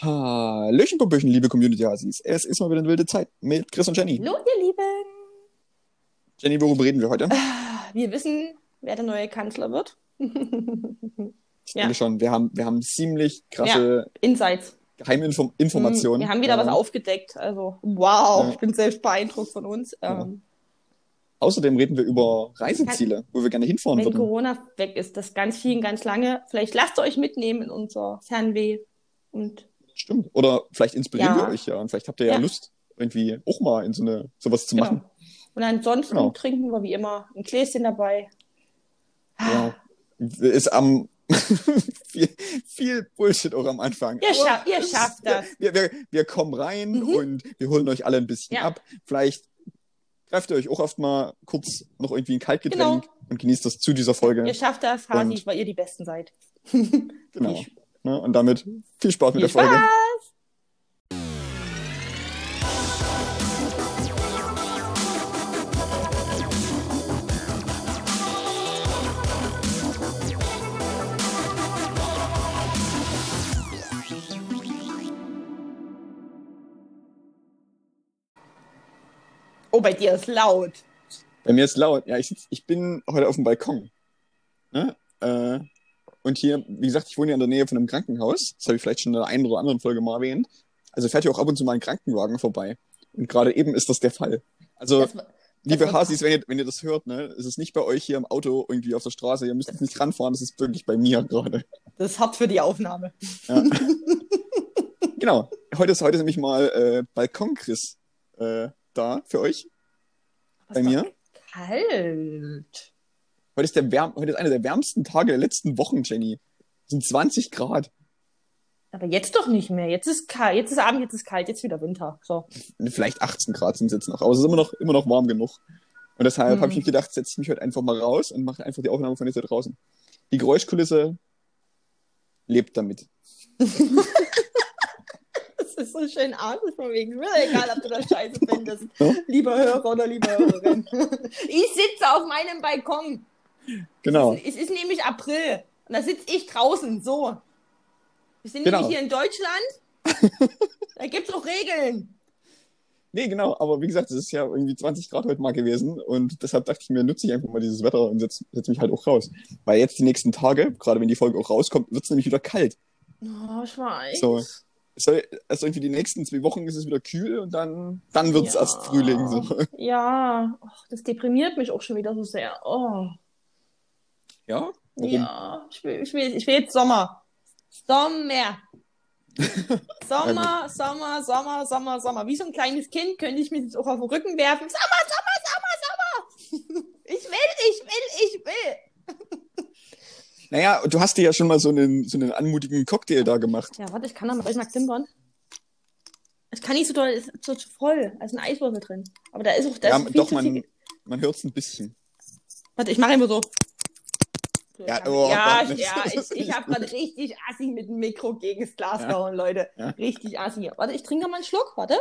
Hallöchen, Popöchen, liebe Community-Hasis. Es ist mal wieder eine wilde Zeit mit Chris und Jenny. Hallo, ihr Lieben. Jenny, worüber reden wir heute? Wir wissen, wer der neue Kanzler wird. Ich denke schon, wir haben, wir haben ziemlich krasse Insights. Geheiminformationen. Wir haben wieder Ja. was aufgedeckt. Also, wow, Ja. ich bin selbst beeindruckt von uns. Ja. Ähm, Außerdem reden wir über Reiseziele, wo wir gerne hinfahren wenn würden. Corona weg ist, das ganz vielen, ganz lange, vielleicht lasst ihr euch mitnehmen in unser Fernweh. Und Stimmt. Oder vielleicht inspirieren Ja. wir euch ja und vielleicht habt ihr ja, Ja. Lust, irgendwie auch mal in so eine sowas zu genau. machen. Und ansonsten Genau. trinken wir wie immer ein Gläschen dabei. Ja. Ist am viel, viel Bullshit auch am Anfang. Ihr, scha ihr schafft das. Wir, wir, wir kommen rein Mhm. und wir holen euch alle ein bisschen ab. Vielleicht greift ihr euch auch oft mal kurz noch irgendwie ein Kaltgetränk Genau. und genießt das zu dieser Folge. Ihr schafft das, Hasis, Und- weil ihr die Besten seid. Genau. Ne? Und damit viel Spaß mit Viel der Folge. Spaß! Oh, bei dir ist laut. Bei mir ist laut. Ja, ich, sitz, ich bin heute auf dem Balkon. Ne? Äh, und hier, wie gesagt, ich wohne ja in der Nähe von einem Krankenhaus. Das habe ich vielleicht schon in der einen oder anderen Folge mal erwähnt. Also fährt hier auch ab und zu mal ein Krankenwagen vorbei. Und gerade eben ist das der Fall. Also, Das, liebe das- Hasis, wenn ihr, wenn ihr das hört, ne, es ist nicht bei euch hier im Auto irgendwie auf der Straße. Ihr müsst jetzt nicht ranfahren. Das ist wirklich bei mir gerade. das ist hart für die Aufnahme. Ja. genau. Heute ist, heute ist nämlich mal äh, Balkon-Chris äh, da für euch. Was Bei mir. Kalt. Heute ist, der wärm, heute ist einer der wärmsten Tage der letzten Wochen, Jenny. Es sind 20 Grad. Aber jetzt doch nicht mehr. Jetzt ist kalt. Jetzt ist Abend, jetzt ist kalt, jetzt wieder Winter. So. Vielleicht 18 Grad sind es jetzt noch, aber es ist immer noch, immer noch warm genug. Und deshalb Hm. habe ich mich gedacht, setze ich mich heute einfach mal raus und mache einfach die Aufnahme von jetzt da draußen. Die Geräuschkulisse lebt damit. Das ist so schön artig von wegen. Mir egal, ob du das scheiße findest. Ja. Lieber Hörer oder liebe Hörerin. Ich sitze auf meinem Balkon. Genau. Es ist nämlich April. Und da sitze ich draußen. So. Wir sind Genau. nämlich hier in Deutschland. Da gibt es auch Regeln. Nee, genau, aber wie gesagt, es ist ja irgendwie 20 Grad heute mal gewesen und deshalb dachte ich mir, nutze ich einfach mal dieses Wetter und setze setz mich halt auch raus. Weil jetzt die nächsten Tage, gerade wenn die Folge auch rauskommt, wird es nämlich wieder kalt. Oh, ich weiß. So. Es soll, also irgendwie die nächsten zwei Wochen ist es wieder kühl und dann, dann wird es Ja. erst Frühling. So. Ja, Och, das deprimiert mich auch schon wieder so sehr. Oh. Ja? Warum? Ja, ich will, ich will, ich will jetzt Sommer. Sommer. Sommer, Sommer, Sommer, Sommer, Sommer. Wie so ein kleines Kind könnte ich mich jetzt auch auf den Rücken werfen. Sommer, Sommer, Sommer, Sommer. Ich will, ich will, ich will. Naja, du hast dir ja schon mal so einen, so einen anmutigen Cocktail da gemacht. Ja, warte, ich kann da mal gleich mal klimpern. Es kann nicht so doll, es ist so voll. Da ist ein Eiswürfel drin. Aber da ist auch, da Ja, ist viel doch, zu man, viel. man hört es ein bisschen. Warte, ich mache immer so. Ja, oh, ja, Gott, ich, ja, das ich, ich habe gerade richtig assi mit dem Mikro gegen das Glas Ja. gehauen, Leute. Ja. Richtig assi. Warte, ich trinke mal einen Schluck, warte.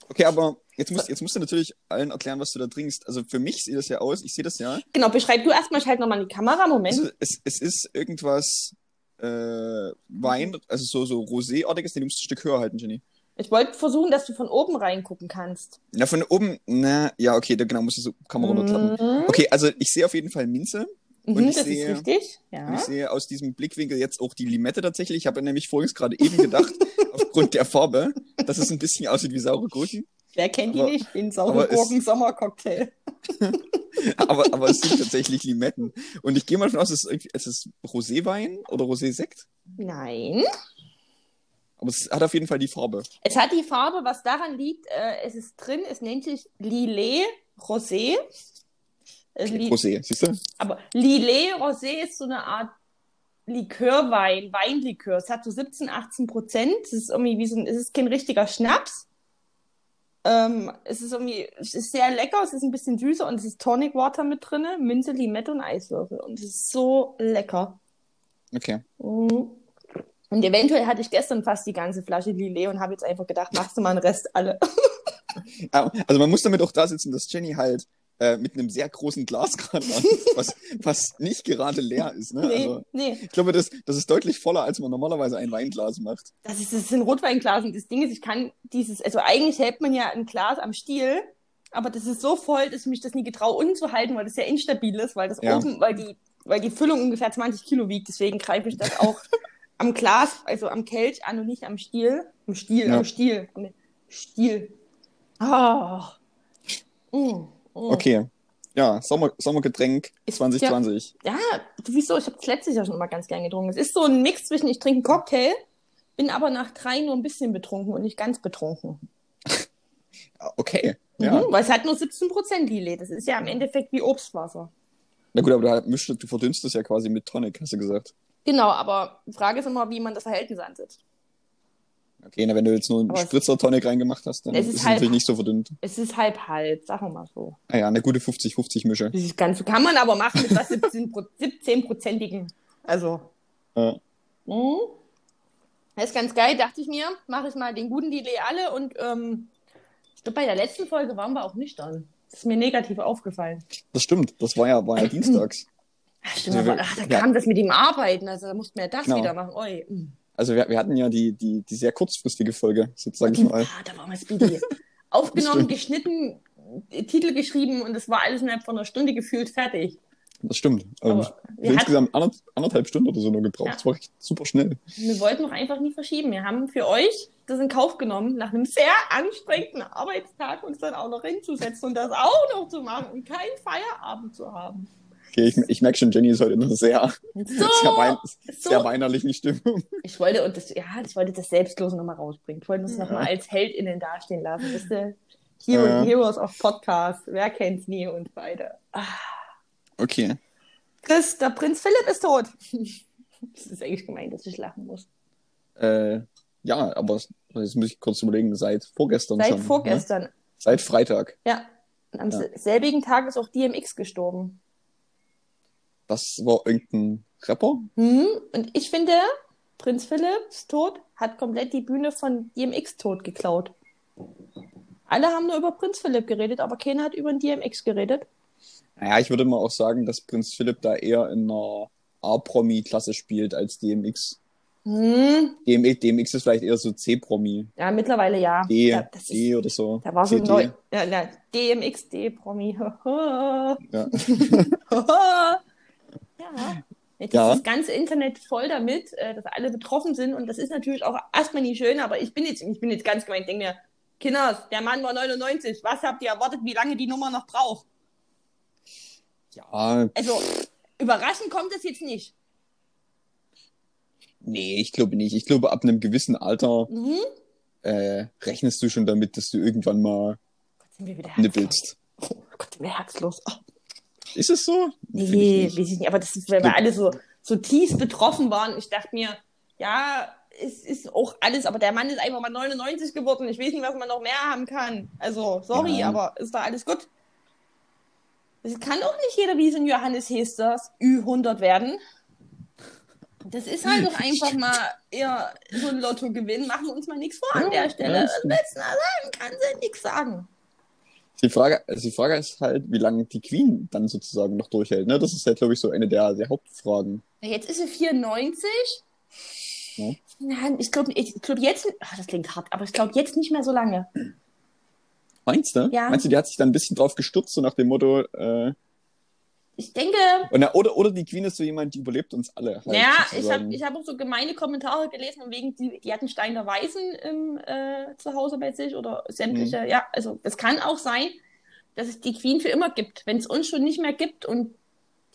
Gut. Okay, aber jetzt musst, jetzt musst du natürlich allen erklären, was du da trinkst. Also für mich sieht das ja aus, ich sehe das ja. Genau, beschreib du erstmal, ich halte nochmal die Kamera, Moment. Also es, es ist irgendwas äh, Wein, also so, so Rosé-artiges, den du musst ein Stück höher halten, Jenny. Ich wollte versuchen, dass du von oben reingucken kannst. Na, von oben, na, ja, okay, da genau, musst du so Kamera runterklappen. Mhm. Okay, also ich sehe auf jeden Fall Minze. Mhm, Und ich das sehe- ist richtig. Und Ja. ich sehe aus diesem Blickwinkel jetzt auch die Limette tatsächlich. Ich habe nämlich vorhin gerade eben gedacht, aufgrund der Farbe, dass es ein bisschen aussieht wie saure Gurken. Wer kennt die aber- nicht? Den sauren es- Gurken Sommercocktail. Aber, aber es sind tatsächlich Limetten. Und ich gehe mal davon aus, es ist, es ist Roséwein oder Rosé-Sekt. Nein. Aber es hat auf jeden Fall die Farbe. Es hat die Farbe, was daran liegt, äh, es ist drin, es nennt sich Lillet Rosé. Äh, Li Rosé, siehst du? aber Lillet Rosé ist so eine Art Likörwein, Weinlikör. Es hat so 17, 18 Prozent. Es ist irgendwie wie so ein, es ist kein richtiger Schnaps. Ähm, es ist irgendwie, es ist sehr lecker, es ist ein bisschen süßer und es ist Tonic Water mit drin, Minze, Limette und Eiswürfel. Und es ist so lecker. Okay. Mhm. Und eventuell hatte ich gestern fast die ganze Flasche Lillet und habe jetzt einfach gedacht, machst du mal einen Rest alle. Ah, Also man muss damit auch da sitzen, dass Jenny halt äh, mit einem sehr großen Glas gerade an, was, was nicht gerade leer ist. Ne? Nee, Also, nee. ich glaube, das, das ist deutlich voller, als man normalerweise ein Weinglas macht. Das ist, das sind Rotweinglas und das Ding ist, ich kann dieses, also eigentlich hält man ja ein Glas am Stiel, aber das ist so voll, dass ich mich das nie getraue, unten zu halten, weil das sehr instabil ist, weil das Ja. oben, weil die, weil die Füllung ungefähr 20 Kilo wiegt, deswegen greife ich das auch am Glas, also am Kelch an und nicht am Stiel. Am Stiel, Ja. am Stiel. Am Stiel. Ah. Mm, mm. Okay. Ja, Sommer, Sommergetränk Ist- 2020. Ja, du, wieso? Ich habe das letztes Jahr schon immer ganz gern getrunken. Es ist so ein Mix zwischen, ich trinke einen Cocktail, bin aber nach drei nur ein bisschen betrunken und nicht ganz betrunken. Ja, Okay. Ja. Mhm, weil es hat nur 17% Lillet. Das ist ja im Endeffekt wie Obstwasser. Na gut, aber du, mischst, du verdünnst es ja quasi mit Tonic, hast du gesagt. Genau, aber die Frage ist immer, wie man das Verhältnis ansetzt. Okay, na, wenn du jetzt nur einen Spritzer-Tonic reingemacht hast, dann Es ist ist es halt- natürlich nicht so verdünnt. Es ist halb halb, sagen wir mal so. Ah ja, eine gute 50-50-Mische. Das ist ganz, kann man aber machen mit was 17 Pro- 17-prozentigen. Also. Ja. Mhm. Das ist ganz geil, dachte ich mir. Mache ich mal den guten Lillet alle und ähm, ich glaube, bei der letzten Folge waren wir auch nüchtern. Das ist mir negativ aufgefallen. Das stimmt, das war ja, war ja dienstags. Ach, stimmt, Also wir- ach, da ja. kam das mit dem Arbeiten, also da mussten wir ja das Genau. wieder machen. Oi. mm. Also wir, wir hatten ja die, die, die sehr kurzfristige Folge, sozusagen Die, mal. ah, da war mal Speedy. Aufgenommen, geschnitten, Titel geschrieben und es war alles innerhalb von einer Stunde gefühlt fertig. Das stimmt. Ähm, wir insgesamt anderth anderthalb Stunden oder so nur gebraucht. Ja. Das war echt super schnell. wir wollten noch einfach nie verschieben. Wir haben für euch das in Kauf genommen, nach einem sehr anstrengenden Arbeitstag uns dann auch noch hinzusetzen und das auch noch zu machen und keinen Feierabend zu haben. Okay, ich, ich merke schon, Jenny ist heute einer sehr, So, sehr, wein so. sehr weinerlichen Stimmung. Ich wollte und das, ja, ich wollte das Selbstlose nochmal rausbringen. Ich wollte uns Ja. nochmal als HeldInnen dastehen lassen. Wisst ihr? Hero Ja. Heroes of Podcast. Wer kennt's nie und beide. Ah. Okay. Chris, der Prinz Philipp ist tot. Das ist eigentlich gemein, dass ich lachen muss. Äh, ja, aber jetzt muss ich kurz überlegen, seit vorgestern Seit schon. Ne? vorgestern. Seit Freitag. Ja. Und am Ja. selbigen Tag ist auch DMX gestorben. Das war irgendein Rapper. Hm? Und ich finde, Prinz Philipps Tod hat komplett die Bühne von DMX Tod geklaut. Alle haben nur über Prinz Philipp geredet, aber keiner hat über den DMX geredet. Naja, ich würde mal auch sagen, dass Prinz Philipp da eher in einer A-Promi-Klasse spielt als DMX. Hm? DMX, DMX ist vielleicht eher so C-Promi. Ja, mittlerweile ja. D, ja das ist, D oder so. da war so neu. Ja, ja, DMX, D-Promi. Ja. Ja. Jetzt Ja. ist das ganze Internet voll damit, äh, dass alle betroffen sind und das ist natürlich auch erstmal nicht schön, aber ich bin jetzt, ich bin jetzt ganz gemeint, denke mir, Kinders, der Mann war 99, was habt ihr erwartet, wie lange die Nummer noch braucht? ja, Also, überraschend kommt es jetzt nicht. nee, ich glaube nicht. Ich glaube, ab einem gewissen Alter Mhm. äh, rechnest du schon damit, dass du irgendwann mal Gott, sind wir wieder herzlos. nippelst. Oh Gott, sind wir herzlos. Oh, Ist es so? nee, ich weiß ich nicht, aber das ist, weil wir alle so, so tief betroffen waren. Ich dachte mir, ja, es ist auch alles, aber der Mann ist einfach mal 99 geworden. Ich weiß nicht, was man noch mehr haben kann. Also, sorry, Ja. aber ist da alles gut? Es kann auch nicht jeder wie so ein Johannes Hesters Ü100 werden. Das ist halt doch einfach mal eher so ein Lottogewinn. Machen wir uns mal nichts vor an der Stelle. Was willst du da sagen? Kann sie nichts sagen. Die Frage, also die Frage ist halt, wie lange die Queen dann sozusagen noch durchhält. Ne? Das ist halt, glaube ich, so eine der, der Hauptfragen. Ja, Jetzt ist sie 94. Ja. Nein, ich glaube ich glaub jetzt, ach, das klingt hart, aber ich glaube jetzt nicht mehr so lange. Meinst du? Ja. Meinst du, die hat sich dann ein bisschen drauf gestürzt, so nach dem Motto, äh, Ich denke, und, na, oder, oder die Queen ist so jemand, die überlebt uns alle. Halt, naja, ich habe ich hab auch so gemeine Kommentare gelesen, wegen, die, die hatten Stein der Weisen im, äh, zu Hause bei sich oder sämtliche, Mhm. ja, also es kann auch sein, dass es die Queen für immer gibt. Wenn es uns schon nicht mehr gibt und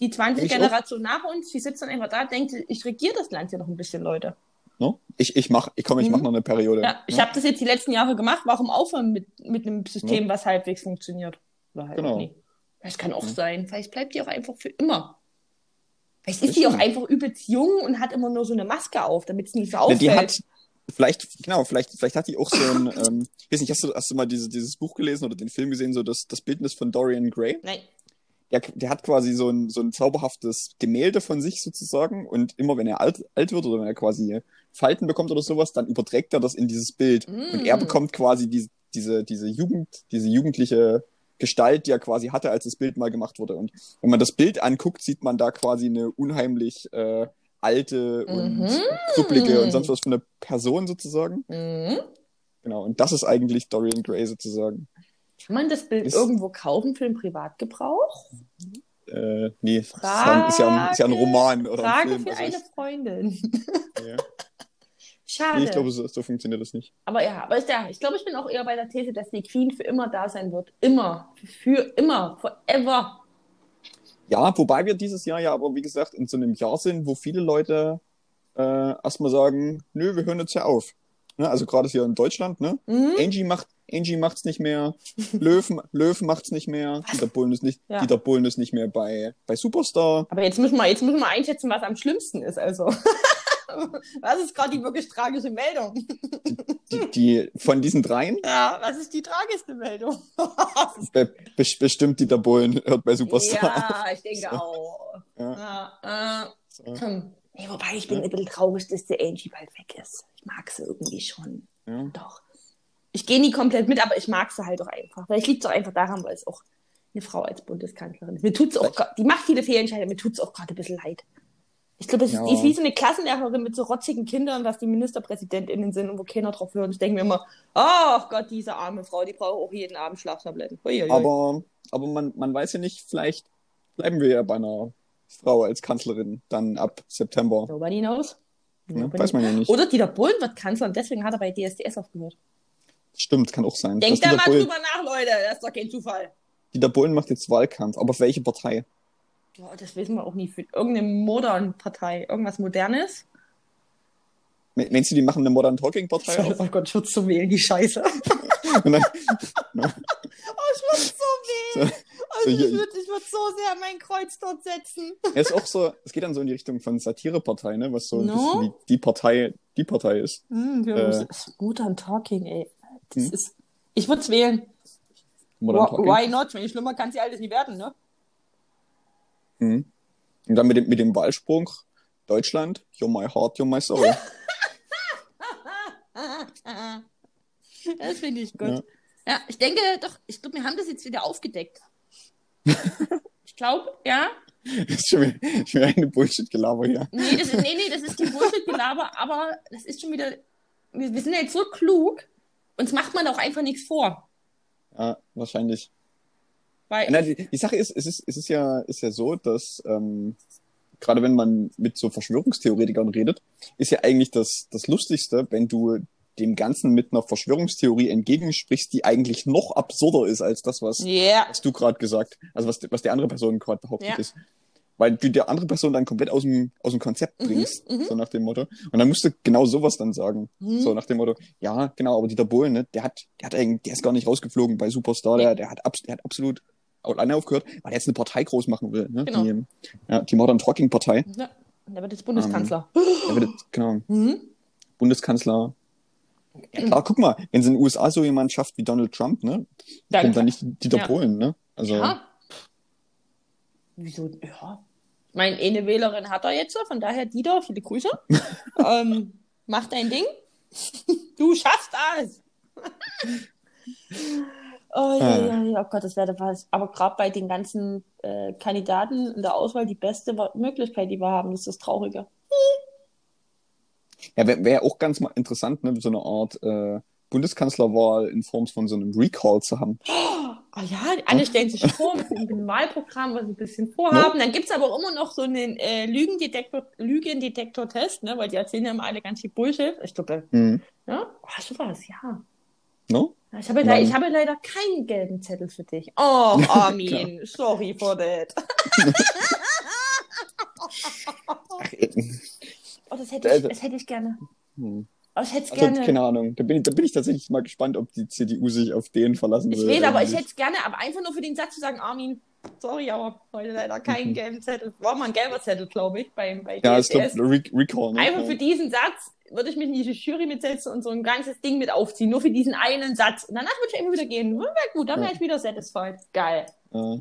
die 20 Ich auch. Generationen nach uns, die sitzt dann einfach da, denkt, ich regiere das Land hier noch ein bisschen, Leute. Ne? Ich, ich mach, ich komm, ich Mhm. mach noch eine Periode. Ja, ich habe das jetzt die letzten Jahre gemacht. Warum aufhören mit, mit einem System, was halbwegs funktioniert? Oder halt Genau. nie. Das kann auch Ja. sein. Vielleicht bleibt die auch einfach für immer. Vielleicht ist die auch einfach übelst jung und hat immer nur so eine Maske auf, damit es nicht so auffällt. die hat, vielleicht, genau, vielleicht, vielleicht hat die auch so ein, ähm, ich weiß nicht, hast du, hast du mal diese, dieses Buch gelesen oder den Film gesehen, so das, das Bildnis von Dorian Gray? Nein. Der, der hat quasi so ein, so ein zauberhaftes Gemälde von sich sozusagen und immer wenn er alt, alt wird oder wenn er quasi Falten bekommt oder sowas, dann überträgt er das in dieses Bild Mm. und er bekommt quasi diese, diese, diese Jugend, diese jugendliche Gestalt, die er quasi hatte, als das Bild mal gemacht wurde. Und wenn man das Bild anguckt, sieht man da quasi eine unheimlich äh, alte und Mhm. krüppelige und sonst was von der Person sozusagen. Mhm. Genau, und das ist eigentlich Dorian Gray sozusagen. Kann man das Bild Ist- irgendwo kaufen für den Privatgebrauch? Äh, nee, ist ja, ist, ja ein, ist ja ein Roman oder ein Frage Film. für Also eine Freundin. ja. Schade. nee, ich glaube, so, so funktioniert das nicht. aber ja, aber ist ja, ich glaube, ich bin auch eher bei der These, dass die Queen für immer da sein wird. Immer. Für immer. Forever. Ja, wobei wir dieses Jahr ja aber, wie gesagt, in so einem Jahr sind, wo viele Leute äh, erstmal sagen, nö, wir hören jetzt ja auf. Ne? Also gerade hier in Deutschland, ne? Mhm. Angie macht Angie macht's nicht mehr, Löwen, Löwen macht's nicht mehr, Dieter Bohlen ist nicht, Ja. Dieter Bohlen ist nicht mehr bei, bei Superstar. Aber jetzt müssen wir, jetzt müssen wir einschätzen, was am schlimmsten ist. Also. was ist gerade die wirklich tragische Meldung? Die, die von diesen dreien Ja, was ist die tragischste Meldung? be, be, bestimmt Dieter Bohlen hört bei Superstar. ja, ich denke auch. Ja. Ja, äh, So. nee, wobei ich bin ein bisschen traurig, dass der Angie bald weg ist. Ich mag sie irgendwie schon. Ja. Doch. Ich gehe nie komplett mit, aber ich mag sie halt auch einfach. Vielleicht liegt es auch einfach daran, weil es auch eine Frau als Bundeskanzlerin ist. Mir tut's auch, die macht viele Fehlentscheidungen, mir tut es auch gerade ein bisschen leid. Ich glaube, Ja. die ist wie so eine Klassenlehrerin mit so rotzigen Kindern, was die MinisterpräsidentInnen sind und wo keiner drauf hört. Und ich denke mir immer, oh Gott, diese arme Frau, die braucht auch jeden Abend Schlaftabletten. Uiuiui. Aber, aber man, man weiß ja nicht, vielleicht bleiben wir ja bei einer Frau als Kanzlerin dann ab September. Nobody knows. Ne? Nobody Weiß man ja nicht. Oder Dieter Bohlen wird Kanzler und deswegen hat er bei DSDS aufgehört. Stimmt, kann auch sein. Denkt Dass da mal Bohlen, drüber nach, Leute. Das ist doch kein Zufall. Dieter Bohlen macht jetzt Wahlkampf, aber für welche Partei? Boah, das wissen wir auch nie. Für irgendeine moderne Partei. Irgendwas Modernes. Me- Meinst du, die machen eine Modern Talking Partei auf? Oh Gott, ich würde so wählen, die Scheiße. Oh, ich würde so wählen. Also So, ich würde ich würd so sehr mein Kreuz dort setzen. ja, ist auch so, es geht dann so in die Richtung von Satirepartei, ne? Was so ein No? bisschen wie die Partei, die Partei ist. Wir Äh. müssen- Modern Talking, ey. Das Hm? ist. Ich würde es wählen. Modern Why, Talking. why not? Wenn schlimmer kann sie alles nicht werden, ne? Mhm. Und dann mit dem, mit dem Wahlspruch Deutschland, you're my heart, you're my soul. Das finde ich gut. Ja. Ja. ich denke doch, ich glaube, wir haben das jetzt wieder aufgedeckt. ich glaube, ja. das ist schon wieder, schon wieder eine Bullshit-Gelaber hier. Nee, das ist, nee, nee, das ist die Bullshit-Gelaber, aber das ist schon wieder. Wir, wir sind ja jetzt so klug, uns macht man auch einfach nichts vor. Ja, wahrscheinlich. Weil, Na, die, die Sache ist, es ist, es ist ja, ist ja so, dass ähm, gerade wenn man mit so Verschwörungstheoretikern redet, ist ja eigentlich das, das Lustigste, wenn du dem Ganzen mit einer Verschwörungstheorie entgegensprichst, die eigentlich noch absurder ist als das, was, yeah. was du gerade gesagt, also was, was die andere Person gerade behauptet Ja. ist. Weil du die andere Person dann komplett aus dem, aus dem Konzept Mhm, bringst, mhm. so nach dem Motto. Und dann musst du genau sowas dann sagen. Hm. So nach dem Motto, ja, genau, aber Dieter Bohlen, ne, der hat, der hat eigentlich, der ist gar nicht rausgeflogen bei Superstar, der, der hat, der hat absolut alleine aufgehört, weil er jetzt eine Partei groß machen will, ne? Genau. Die, ja, die Modern Talking Partei. Ja, der wird jetzt Bundeskanzler. Der wird, jetzt, genau, Mhm. Bundeskanzler. Ja, klar, guck mal, wenn es in den USA so jemand schafft wie Donald Trump, ne, Dann, kommt dann nicht Dieter Ja. Bohlen, ne? Also, ja. Wieso? Ja. Ich meine, eine Wählerin hat er jetzt, von daher Dieter, viele Grüße. ähm, mach dein Ding. du schaffst alles. oh, ja, Ah. ja, ja, oh Gott, das wäre was. Aber gerade bei den ganzen äh, Kandidaten in der Auswahl die beste Möglichkeit, die wir haben, das ist das Traurige. ja, wäre wär auch ganz mal interessant, ne, so eine Art äh, Bundeskanzlerwahl in Form von so einem Recall zu haben. Ah ja, alle stellen sich vor mit dem Wahlprogramm, was sie ein bisschen vorhaben. Dann gibt's aber auch immer noch so einen äh, Lügendetektor, Lügendetektor-Test, ne? weil die erzählen ja immer alle ganz viel Bullshit. Ich glaube, Mhm. ja, oh, sowas, ja. No? Ich habe, Nein. le ich habe leider keinen gelben Zettel für dich. Oh, Armin, sorry for that. Ach, Oh, das hätte ich, Also- das hätte ich gerne. hm. Oh, ich hätte es Also, gerne. keine Ahnung. Da bin, ich, da bin ich tatsächlich mal gespannt, ob die CDU sich auf den verlassen Ich will. aber ich hätte es gerne, aber einfach nur für den Satz zu sagen, Armin, sorry, aber heute leider keinen Mhm. gelben Zettel. War mal ein gelber Zettel, glaube ich, beim, bei Ja, ich glaube, Re Recall. Ne? Einfach für diesen Satz würde ich mich in diese Jury mitsetzen und so ein ganzes Ding mit aufziehen. Nur für diesen einen Satz. Und danach würde ich immer wieder gehen. Wäre gut, dann wäre ich wieder satisfied. Geil. ja.